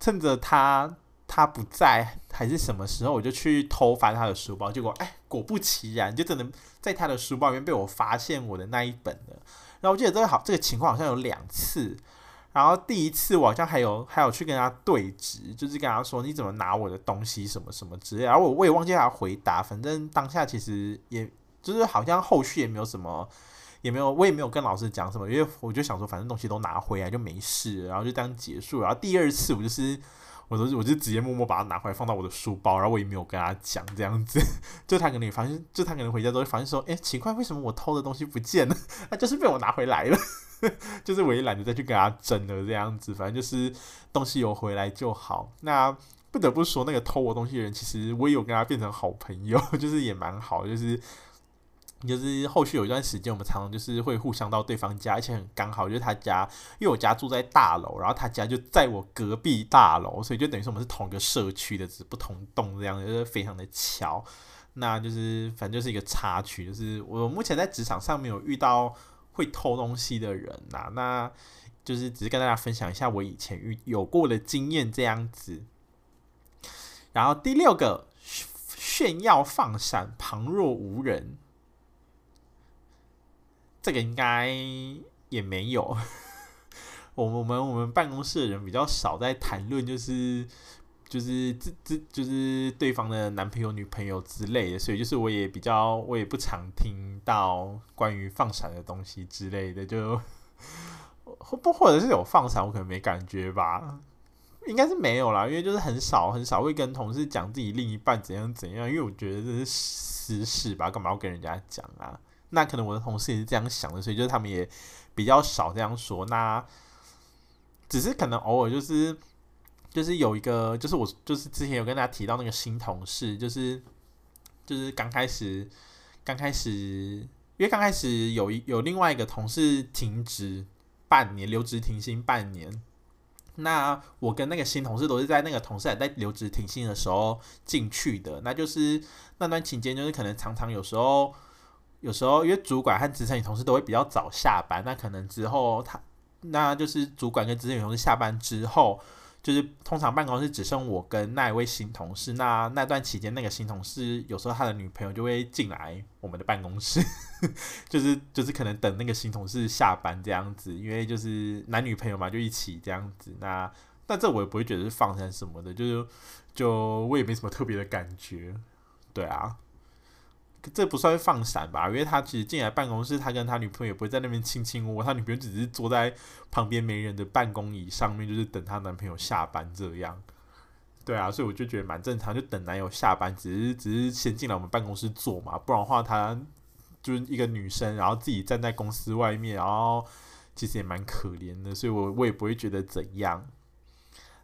[SPEAKER 1] 趁着他他不在，还是什么时候，我就去偷翻他的书包，结果哎，果不其然，就真的在他的书包里面被我发现我的那一本了。然后我记得这个好，这个情况好像有两次。然后第一次我好像还有还有去跟他对质，就是跟他说，你怎么拿我的东西什么什么之类。然后我我也忘记他回答，反正当下其实也就是好像后续也没有什么，也没有我也没有跟老师讲什么，因为我就想说反正东西都拿回来就没事，然后就这样结束。然后第二次我就是。我都我就直接默默把它拿回来放到我的书包，然后我也没有跟他讲这样子，就他可能发现，就他可能回家之后发现说，诶，奇怪，为什么我偷的东西不见了？他就是被我拿回来了，就是我也懒得再去跟他争了这样子，反正就是东西有回来就好。那不得不说，那个偷我东西的人，其实我也有跟他变成好朋友，就是也蛮好，就是。就是后续有一段时间，我们常常就是会互相到对方家，而且很刚好，就是他家，因为我家住在大楼，然后他家就在我隔壁大楼，所以就等于说我们是同一个社区的，只是不同栋这样，就是非常的巧。那就是反正就是一个插曲，就是我目前在职场上没有遇到会偷东西的人呐、那就是只是跟大家分享一下我以前遇有过的经验这样子。然后第六个炫耀放闪，旁若无人。这个应该也没有，我们我们我们办公室的人比较少在谈论，就是就是这这就是对方的男朋友女朋友之类的，所以就是我也比较我也不常听到关于放闪的东西之类的，就或不或者是有放闪，我可能没感觉吧，应该是没有啦，因为就是很少很少会跟同事讲自己另一半怎样怎样，因为我觉得这是私事吧，干嘛要跟人家讲啊？那可能我的同事也是这样想的，所以就是他们也比较少这样说。那只是可能偶尔就是就是有一个，就是我就是之前有跟大家提到那个新同事，就是就是刚开始刚开始，因为刚开始有一有另外一个同事停职半年，留职停薪半年。那我跟那个新同事都是在那个同事还在留职停薪的时候进去的。那就是那段期间，就是可能常常有时候。有时候，因为主管和资深女同事都会比较早下班，那可能之后他，那就是主管跟资深女同事下班之后，就是通常办公室只剩我跟那一位新同事。那那段期间，那个新同事有时候他的女朋友就会进来我们的办公室，就是就是可能等那个新同事下班这样子，因为就是男女朋友嘛，就一起这样子。那但这我也不会觉得是放闪什么的，就是就我也没什么特别的感觉，对啊。这不算放闪吧，因为他其实进来办公室，他跟他女朋友也不会在那边亲亲我我，他女朋友只是坐在旁边没人的办公椅上面，就是等他男朋友下班这样。对啊，所以我就觉得蛮正常，就等男友下班，只是只是先进来我们办公室坐嘛，不然的话他就是一个女生，然后自己站在公司外面，然后其实也蛮可怜的，所以我我也不会觉得怎样。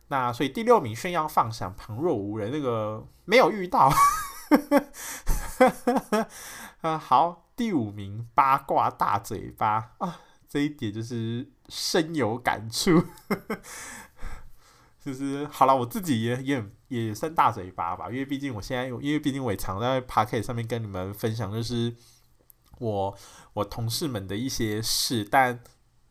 [SPEAKER 1] 那所以第六名炫耀放闪，旁若无人，那个没有遇到。啊，好，第五名八卦大嘴巴啊，这一点就是深有感触，就是好了，我自己也也也算大嘴巴吧，因为毕竟我现在，因为毕竟我也常在 Podcast 上面跟你们分享，就是我我同事们的一些事，但。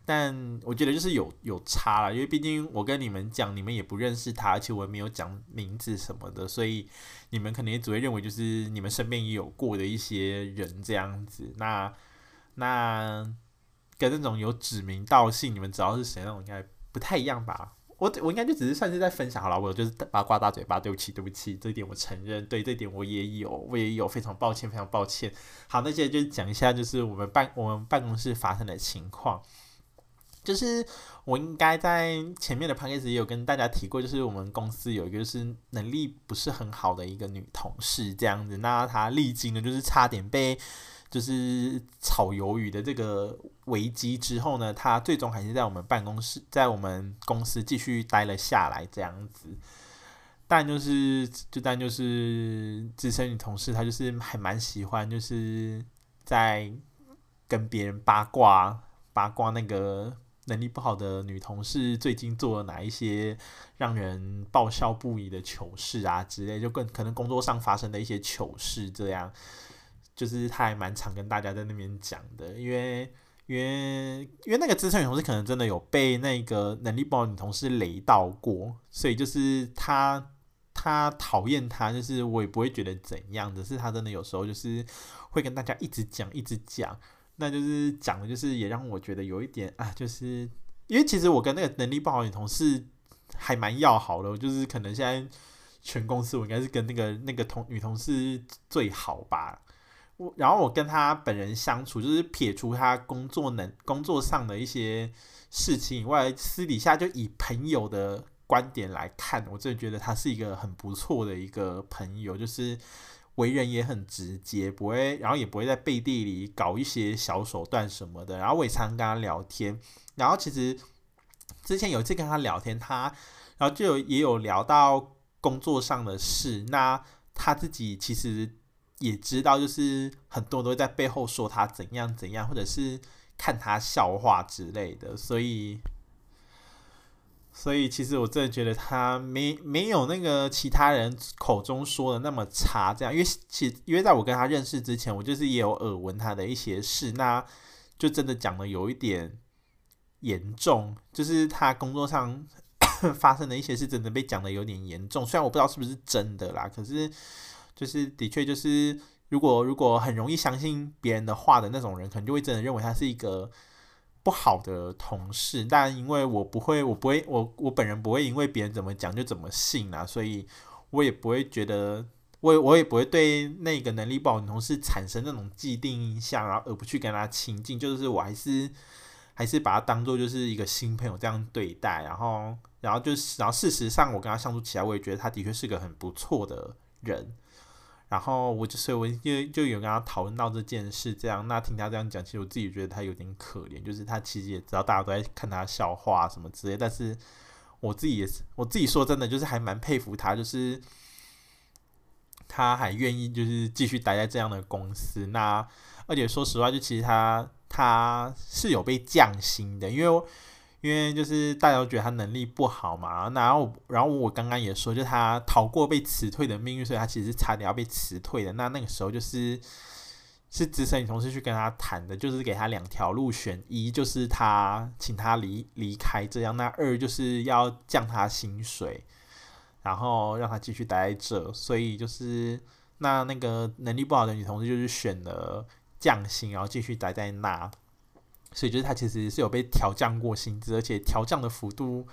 [SPEAKER 1] 但我觉得就是有有差了，因为毕竟我跟你们讲，你们也不认识他，而且我也没有讲名字什么的，所以你们可能也只会认为就是你们身边也有过的一些人这样子。那那跟那种有指名道姓，你们知道是谁那种应该不太一样吧？我我应该就只是算是在分享好了，我就是八卦大嘴巴，对不起对不起，这一点我承认，对这点我也有，我也有非常抱歉非常抱歉。好，那现在就讲一下就是我们办我们办公室发生的情况。就是我应该在前面的 podcast 也有跟大家提过，就是我们公司有一个就是能力不是很好的一个女同事这样子，那她历经了就是差点被就是炒鱿鱼的这个危机之后呢，她最终还是在我们办公室，在我们公司继续待了下来这样子。但就是就但就是资深女同事，她就是还蛮喜欢就是在跟别人八卦八卦那个。能力不好的女同事最近做了哪一些让人爆笑不已的糗事啊之类，就更可能工作上发生的一些糗事，这样就是她还蛮常跟大家在那边讲的，因为因为因为那个资深女同事可能真的有被那个能力不好的女同事雷到过，所以就是她。她讨厌她，就是我也不会觉得怎样。只是她真的有时候就是会跟大家一直讲，一直讲，那就是讲的，就是也让我觉得有一点啊，就是因为其实我跟那个能力不好的女同事还蛮要好的，就是可能现在全公司我应该是跟那个那个同女同事最好吧。我然后我跟她本人相处，就是撇除她工作能工作上的一些事情以外，私底下就以朋友的观点来看，我真的觉得她是一个很不错的一个朋友，就是为人也很直接，不会，然后也不会在背地里搞一些小手段什么的。然后我也常跟他聊天，然后其实之前有一次跟他聊天，他然后就有也有聊到工作上的事，那他自己其实。也知道，就是很多人都在背后说他怎样怎样，或者是看他笑话之类的，所以，所以其实我真的觉得他没没有那个其他人口中说的那么差，这样，因为其因为在我跟他认识之前，我就是也有耳闻他的一些事，那就真的讲的有一点严重，就是他工作上 发生的一些事，真的被讲的有点严重，虽然我不知道是不是真的啦，可是。就是的确，就是如果如果很容易相信别人的话的那种人，可能就会真的认为他是一个不好的同事。但因为我不会，我不会，我我本人不会因为别人怎么讲就怎么信啊，所以我也不会觉得，我也我也不会对那个能力不好的同事产生那种既定印象，然后而不去跟他亲近。就是我还是还是把他当做就是一个新朋友这样对待。然后，然后就是，然后事实上我跟他相处起来，我也觉得他的确是个很不错的人。然后我就所以我就就有跟他讨论到这件事，这样那听他这样讲，其实我自己觉得他有点可怜，就是他其实也知道大家都在看他笑话什么之类，但是我自己也是 我自己说真的，就是还蛮佩服他，就是他还愿意就是继续待在这样的公司。那而且说实话，就其实他他是有被降薪的，因为。因为就是大家都觉得他能力不好嘛，然后然后我刚刚也说，就他逃过被辞退的命运，所以他其实差点要被辞退的。那那个时候就是是资深女同事去跟他谈的，就是给他两条路选：一就是他请他离离开这样；那二就是要降他薪水，然后让他继续待在这。所以就是那那个能力不好的女同事就是选了降薪，然后继续待在那。所以就是他其实是有被调降过薪资，而且调降的幅度，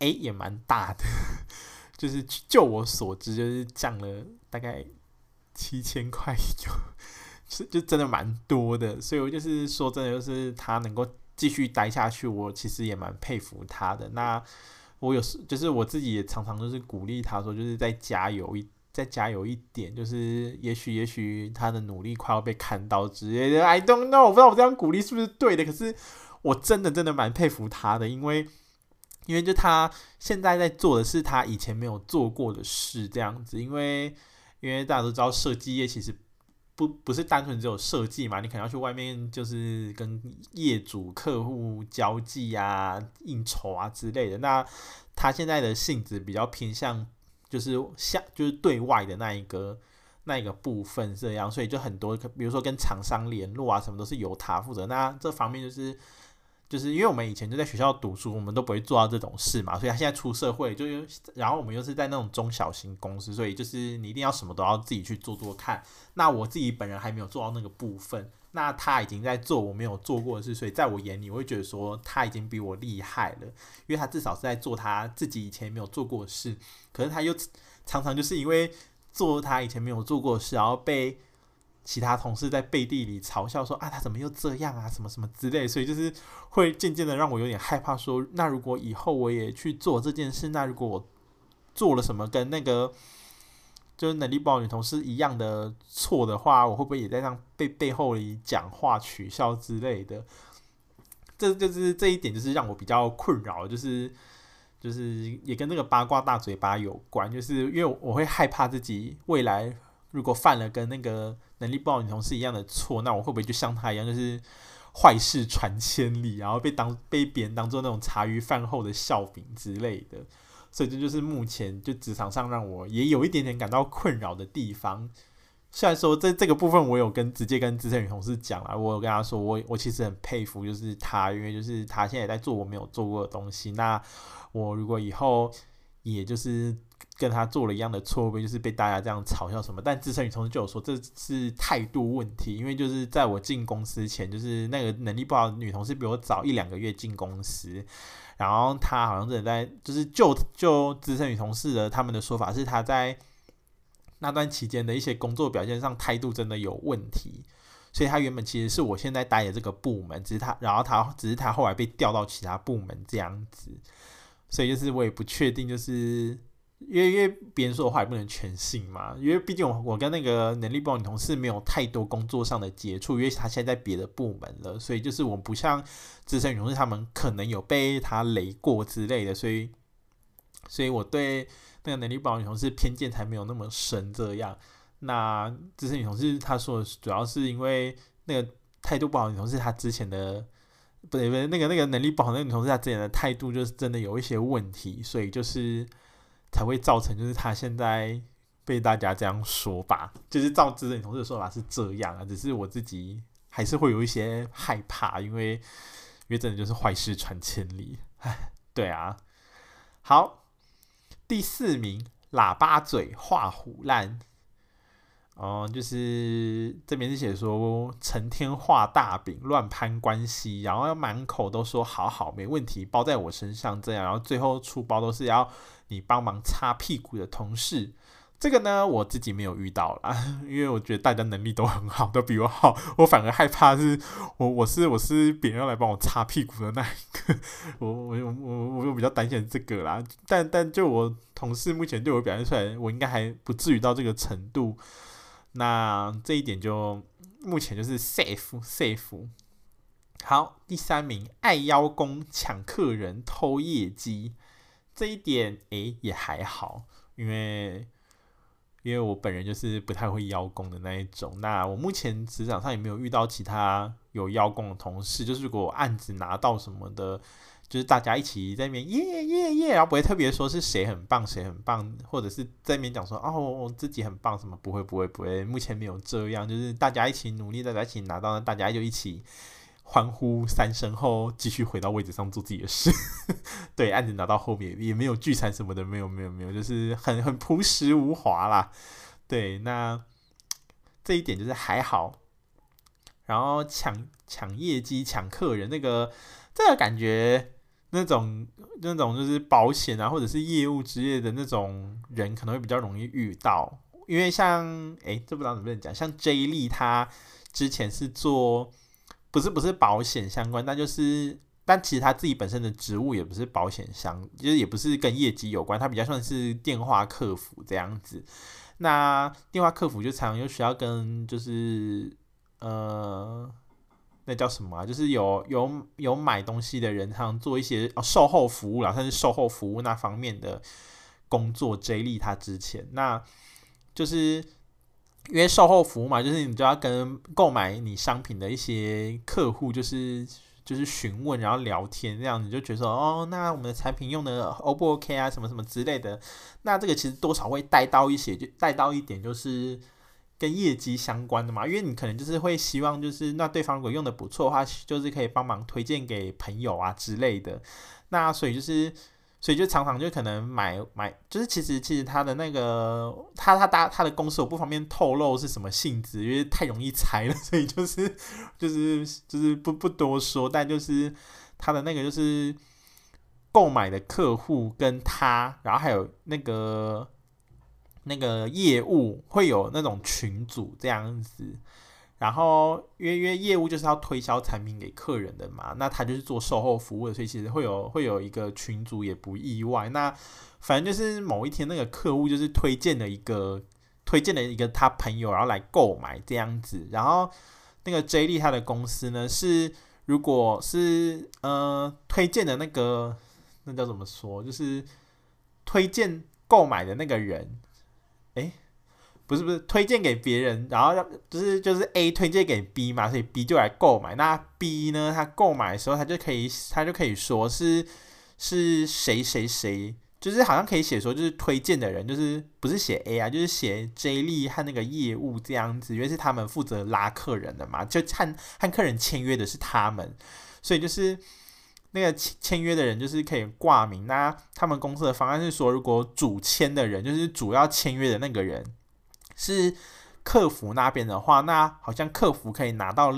[SPEAKER 1] 哎，也蛮大的。就是就我所知，就是降了大概七千块有，是就真的蛮多的。所以我就是说真的，就是他能够继续待下去，我其实也蛮佩服他的。那我有时就是我自己也常常就是鼓励他说，就是再加油一。再加油一点，就是也许也许他的努力快要被看到之类的。I don't know，我不知道我这样鼓励是不是对的。可是我真的真的蛮佩服他的，因为因为就他现在在做的是他以前没有做过的事，这样子。因为因为大家都知道设计业其实不不是单纯只有设计嘛，你可能要去外面就是跟业主客户交际啊、应酬啊之类的。那他现在的性质比较偏向。就是像就是对外的那一个那一个部分这样，所以就很多，比如说跟厂商联络啊，什么都是由他负责。那这方面就是就是因为我们以前就在学校读书，我们都不会做到这种事嘛。所以他现在出社会，就然后我们又是在那种中小型公司，所以就是你一定要什么都要自己去做做看。那我自己本人还没有做到那个部分。那他已经在做我没有做过的事，所以在我眼里，我会觉得说他已经比我厉害了，因为他至少是在做他自己以前没有做过的事。可是他又常常就是因为做他以前没有做过的事，然后被其他同事在背地里嘲笑说啊，他怎么又这样啊，什么什么之类，所以就是会渐渐的让我有点害怕说，那如果以后我也去做这件事，那如果我做了什么跟那个。就是能力不好女同事一样的错的话，我会不会也在让背背后里讲话取笑之类的？这就是这一点，就是让我比较困扰，就是就是也跟那个八卦大嘴巴有关，就是因为我会害怕自己未来如果犯了跟那个能力不好女同事一样的错，那我会不会就像她一样，就是坏事传千里，然后被当被别人当做那种茶余饭后的笑柄之类的？所以这就是目前就职场上让我也有一点点感到困扰的地方。虽然说这这个部分我有跟直接跟资深女同事讲了，我有跟她说我我其实很佩服，就是她，因为就是她现在也在做我没有做过的东西。那我如果以后也就是跟他做了一样的错误，就是被大家这样嘲笑什么。但资深女同事就有说这是态度问题，因为就是在我进公司前，就是那个能力不好的女同事比我早一两个月进公司，然后她好像是在就是就就资深女同事的他们的说法是她在那段期间的一些工作表现上态度真的有问题，所以她原本其实是我现在待的这个部门，只是她然后她只是她后来被调到其他部门这样子，所以就是我也不确定就是。因为因为别人说的话也不能全信嘛，因为毕竟我我跟那个能力不好女同事没有太多工作上的接触，因为她现在在别的部门了，所以就是我不像资深女同事他们可能有被她雷过之类的，所以所以我对那个能力不好女同事偏见才没有那么深这样。那资深女同事她说主要是因为那个态度不好女同事她之前的不对不对，那个那个能力不好那个女同事她之前的态度就是真的有一些问题，所以就是。才会造成，就是他现在被大家这样说吧，就是照资深同事的说法是这样啊，只是我自己还是会有一些害怕，因为因为真的就是坏事传千里，唉，对啊。好，第四名，喇叭嘴画虎烂，哦，就是这边是写说成天画大饼，乱攀关系，然后要满口都说好好没问题，包在我身上这样，然后最后出包都是要。你帮忙擦屁股的同事，这个呢，我自己没有遇到啦，因为我觉得大家能力都很好，都比我好，我反而害怕是我我是我是别人要来帮我擦屁股的那一个，我我我我我比较担心这个啦，但但就我同事目前对我表现出来，我应该还不至于到这个程度，那这一点就目前就是 safe safe。好，第三名，爱邀功、抢客人、偷业绩。这一点诶、也还好，因为因为我本人就是不太会邀功的那一种。那我目前职场上也没有遇到其他有邀功的同事，就是如果案子拿到什么的，就是大家一起在那边耶耶耶，然后不会特别说是谁很棒谁很棒，或者是在那边讲说哦我自己很棒什么，不会不会不会，目前没有这样，就是大家一起努力，大家一起拿到，大家就一起。欢呼三声后，继续回到位置上做自己的事。对，案子拿到后面也没有聚餐什么的，没有没有没有，就是很很朴实无华啦。对，那这一点就是还好。然后抢抢业绩、抢客人，那个这个感觉，那种那种就是保险啊，或者是业务之类的那种人，可能会比较容易遇到。因为像诶，这不知道能不能讲，像 J 莉他之前是做。不是不是保险相关，但就是，但其实他自己本身的职务也不是保险相，就是也不是跟业绩有关，他比较算是电话客服这样子。那电话客服就常常又需要跟就是呃，那叫什么？就是有有有买东西的人，常做一些哦售后服务啦，算是售后服务那方面的工作。J 莉他之前那就是。因为售后服务嘛，就是你就要跟购买你商品的一些客户，就是就是询问，然后聊天这样，你就觉得，哦，那我们的产品用的 O 不 OK 啊，什么什么之类的。那这个其实多少会带到一些，就带到一点，就是跟业绩相关的嘛。因为你可能就是会希望，就是那对方如果用的不错的话，就是可以帮忙推荐给朋友啊之类的。那所以就是。所以就常常就可能买买，就是其实其实他的那个他他他他的公司我不方便透露是什么性质，因为太容易猜了，所以就是就是就是不不多说，但就是他的那个就是购买的客户跟他，然后还有那个那个业务会有那种群组这样子。然后，因为因为业务就是要推销产品给客人的嘛，那他就是做售后服务的，所以其实会有会有一个群组也不意外。那反正就是某一天那个客户就是推荐了一个推荐了一个他朋友，然后来购买这样子。然后那个 J 莉他的公司呢是，如果是呃推荐的那个那叫怎么说，就是推荐购买的那个人，不是不是推荐给别人，然后让就是就是 A 推荐给 B 嘛，所以 B 就来购买。那 B 呢，他购买的时候，他就可以他就可以说是是谁谁谁，就是好像可以写说就是推荐的人，就是不是写 A 啊，就是写 J 莉和那个业务这样子，因为是他们负责拉客人的嘛，就和和客人签约的是他们，所以就是那个签签约的人就是可以挂名。那他们公司的方案是说，如果主签的人就是主要签约的那个人是客服那边的话，那好像客服可以拿到，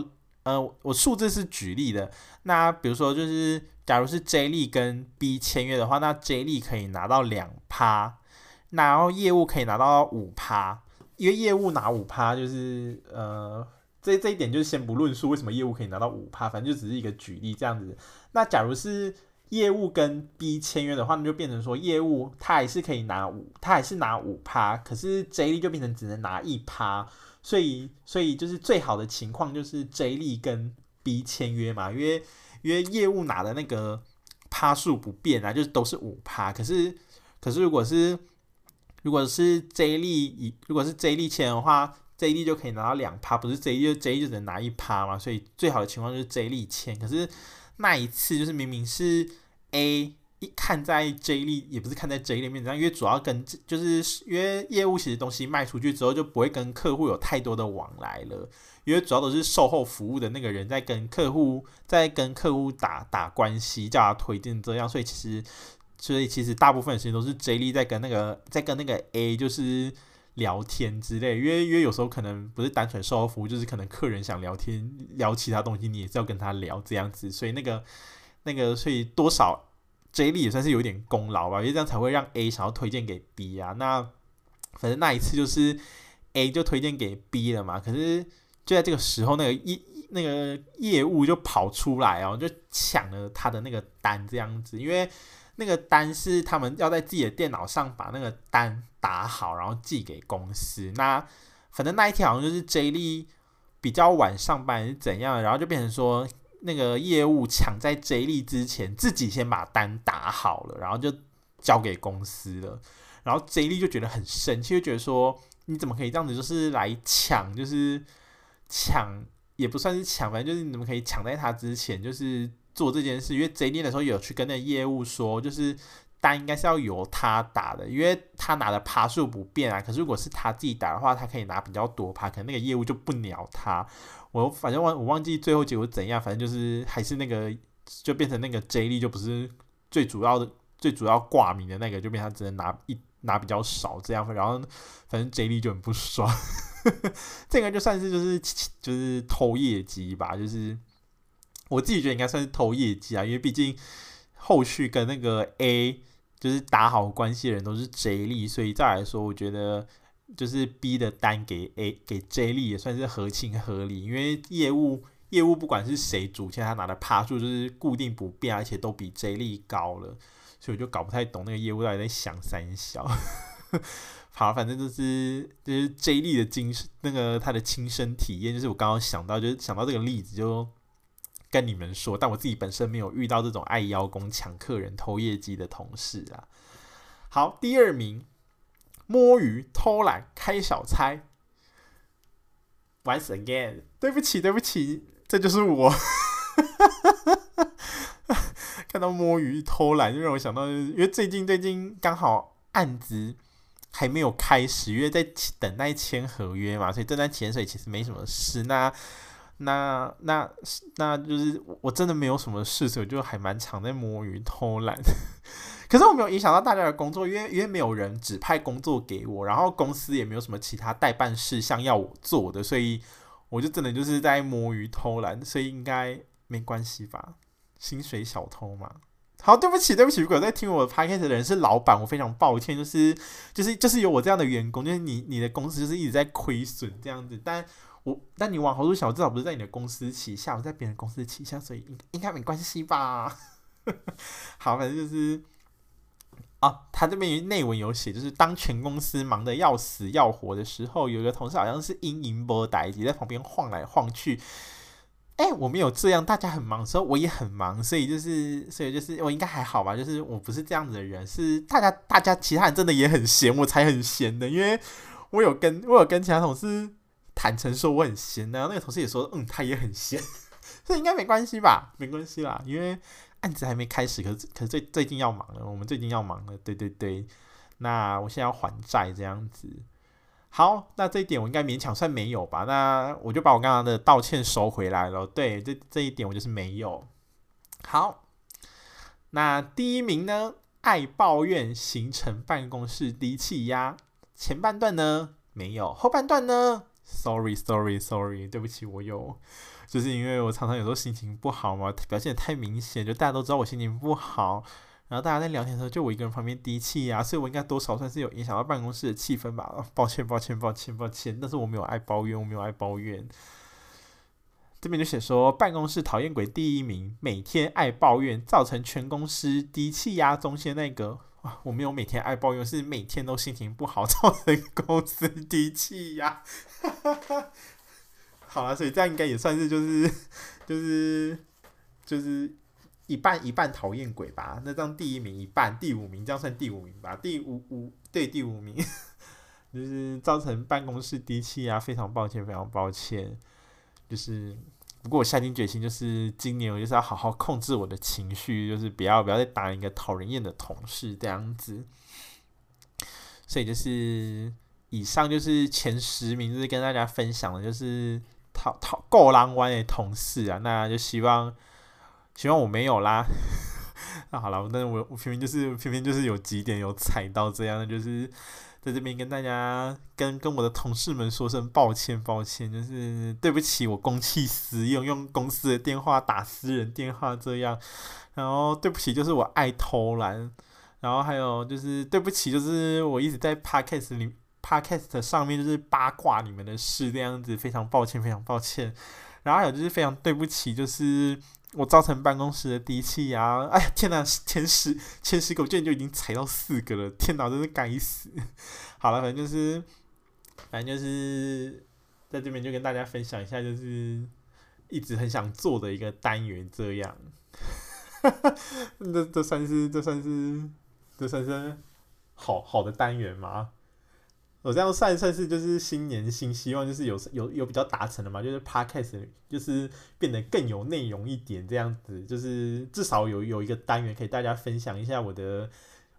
[SPEAKER 1] 呃，我数字是举例的。那比如说就是，假如是 J 力跟 B 签约的话，那 J 力可以拿到两趴，然后业务可以拿到五趴，因为业务拿五趴就是呃。这这一点就是先不论述为什么业务可以拿到五趴，反正就只是一个举例这样子。那假如是业务跟 B 签约的话，那就变成说业务他还是可以拿五，他还是拿五趴，可是 J 莉就变成只能拿一趴。所以所以就是最好的情况就是 J 莉跟 B 签约嘛，因为因为业务拿的那个趴数不变啊，就是都是五趴。可是可是如果是如果是 J 莉以如果是 J 莉签的话。J 莉就可以拿到两趴，不是 J 莉就 J 莉就只能拿一趴嘛，所以最好的情况就是 J 莉签。可是那一次就是明明是 A 一看在 J 莉，也不是看在 J 莉面子上，因为主要跟就是因为业务其实东西卖出去之后就不会跟客户有太多的往来了，因为主要都是售后服务的那个人在跟客户在跟客户打打关系，叫他推荐这样，所以其实所以其实大部分时间都是 J 莉在跟那个在跟那个 A 就是。聊天之类，因为因为有时候可能不是单纯售后服务，就是可能客人想聊天聊其他东西，你也是要跟他聊这样子，所以那个那个所以多少 J 莉也算是有点功劳吧，因为这样才会让 A 想要推荐给 B 啊。那反正那一次就是 A 就推荐给 B 了嘛，可是就在这个时候，那个业那个业务就跑出来哦，就抢了他的那个单这样子，因为。那个单是他们要在自己的电脑上把那个单打好，然后寄给公司。那反正那一天好像就是 J 莉比较晚上班是怎样，然后就变成说那个业务抢在 J 莉之前自己先把单打好了，然后就交给公司了。然后 J 莉就觉得很生气，就觉得说你怎么可以这样子，就是来抢，就是抢也不算是抢，反正就是你怎么可以抢在他之前，就是。做这件事，因为 J 莉的时候有去跟那业务说，就是单应该是要由他打的，因为他拿的趴数不变啊。可是如果是他自己打的话，他可以拿比较多趴，可能那个业务就不鸟他。我反正忘我忘记最后结果怎样，反正就是还是那个就变成那个 J 莉就不是最主要的、最主要挂名的那个，就变成只能拿一拿比较少这样。然后反正 J 莉就很不爽，这个就算是就是就是偷业绩吧，就是。我自己觉得应该算是偷业绩啊，因为毕竟后续跟那个 A 就是打好关系的人都是 J 力，所以再来说，我觉得就是 B 的单给 A 给 J 力也算是合情合理，因为业务业务不管是谁主签，他拿的趴数就是固定不变，而且都比 J 力高了，所以我就搞不太懂那个业务到底在想三小。好，反正就是就是 J 力的精神，那个他的亲身体验，就是我刚刚想到，就是想到这个例子就。跟你们说，但我自己本身没有遇到这种爱邀功、抢客人、偷业绩的同事啊。好，第二名，摸鱼、偷懒、开小差。Once again，对不起，对不起，这就是我。看到摸鱼、偷懒，就让我想到，因为最近最近刚好案子还没有开始，因为在等待签合约嘛，所以正在潜水，其实没什么事。那那那那就是我真的没有什么事，所以就还蛮常在摸鱼偷懒。可是我没有影响到大家的工作，因为因为没有人指派工作给我，然后公司也没有什么其他代办事项要我做的，所以我就真的就是在摸鱼偷懒，所以应该没关系吧？薪水小偷嘛。好，对不起，对不起，如果在听我 podcast 的人是老板，我非常抱歉，就是就是就是有我这样的员工，就是你你的公司就是一直在亏损这样子，但。我，但你往好处想，至少不是在你的公司旗下，我在别人公司旗下，所以应应该没关系吧？好，反正就是，啊，他这边内文有写，就是当全公司忙得要死要活的时候，有一个同事好像是阴阴波呆，在旁边晃来晃去。哎、我没有这样，大家很忙的时候，我也很忙，所以就是，所以就是我应该还好吧？就是我不是这样子的人，是大家大家其他人真的也很闲，我才很闲的，因为我有跟我有跟其他同事。坦诚说我很闲呢、啊，那个同事也说，嗯，他也很闲，这应该没关系吧？没关系啦，因为案子还没开始，可是可是最最近要忙了，我们最近要忙了，对对对。那我现在要还债这样子，好，那这一点我应该勉强算没有吧？那我就把我刚刚的道歉收回来了。对，这这一点我就是没有。好，那第一名呢，爱抱怨，形成办公室低气压。前半段呢没有，后半段呢，sorry sorry sorry，对不起，我有，就是因为我常常有时候心情不好嘛，表现得太明显，就大家都知道我心情不好。然后大家在聊天的时候，就我一个人旁边低气压，所以我应该多少算是有影响到办公室的气氛吧。抱歉，抱歉，抱歉，抱歉。但是我没有爱抱怨，我没有爱抱怨。这边就写说，办公室讨厌鬼第一名，每天爱抱怨，造成全公司低气压中心那个。我没有每天爱抱怨，是每天都心情不好，造成公司低气压。好啊，所以这样应该也算是就是就是就是。一半一半讨厌鬼吧，那这样第一名一半，第五名这样算第五名吧，第五五对第五名，就是造成办公室低气压，非常抱歉，非常抱歉，就是不过我下定决心，就是今年我就是要好好控制我的情绪，就是不要不要再当一个讨人厌的同事这样子，所以就是以上就是前十名，就是跟大家分享的，就是讨讨够狼玩的同事啊，那就希望。希望我没有啦，那好了，但是我我偏偏就是偏偏就是有几点有踩到这样的，就是在这边跟大家跟跟我的同事们说声抱歉，抱歉，就是对不起，我公器私用，用公司的电话打私人电话这样，然后对不起，就是我爱偷懒，然后还有就是对不起，就是我一直在 podcast 里 podcast 上面就是八卦你们的事这样子，非常抱歉，非常抱歉，然后还有就是非常对不起，就是。我造成办公室的低气压，哎呀天哪！前十前十个我居然就已经踩到四个了，天哪，真是该死！好了，反正就是，反正就是在这边就跟大家分享一下，就是一直很想做的一个单元，这样，这这算是这算是这算是好好的单元吗？我这样算一算是就是新年新希望，就是有有有比较达成的嘛，就是 podcast 就是变得更有内容一点这样子，就是至少有有一个单元可以大家分享一下我的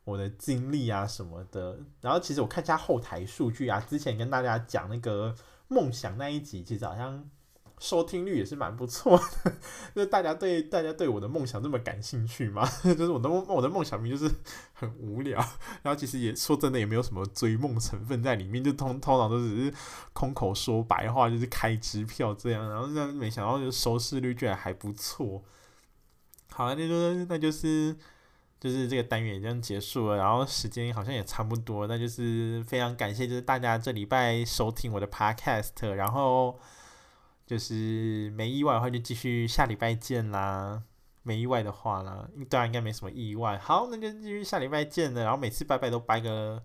[SPEAKER 1] 我的经历啊什么的。然后其实我看一下后台数据啊，之前跟大家讲那个梦想那一集，其实好像。收听率也是蛮不错的，就大家对大家对我的梦想这么感兴趣吗？就是我的梦我的梦想名就是很无聊，然后其实也说真的也没有什么追梦成分在里面，就通通常都只是空口说白话，就是开支票这样，然后这样没想到就收视率居然还不错。好了，那就那就是就是这个单元已经结束了，然后时间好像也差不多，那就是非常感谢就是大家这礼拜收听我的 podcast，然后。就是没意外的话，就继续下礼拜见啦。没意外的话啦，当然应该没什么意外。好，那就继续下礼拜见了。然后每次拜拜都拜个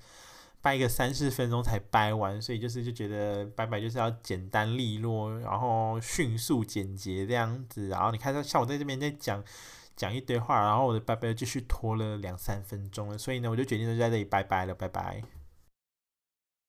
[SPEAKER 1] 拜个三四分钟才掰完，所以就是就觉得拜拜就是要简单利落，然后迅速简洁这样子。然后你看，像我在这边在讲讲一堆话，然后我的拜拜继续拖了两三分钟了，所以呢，我就决定就在这里拜拜了，拜拜。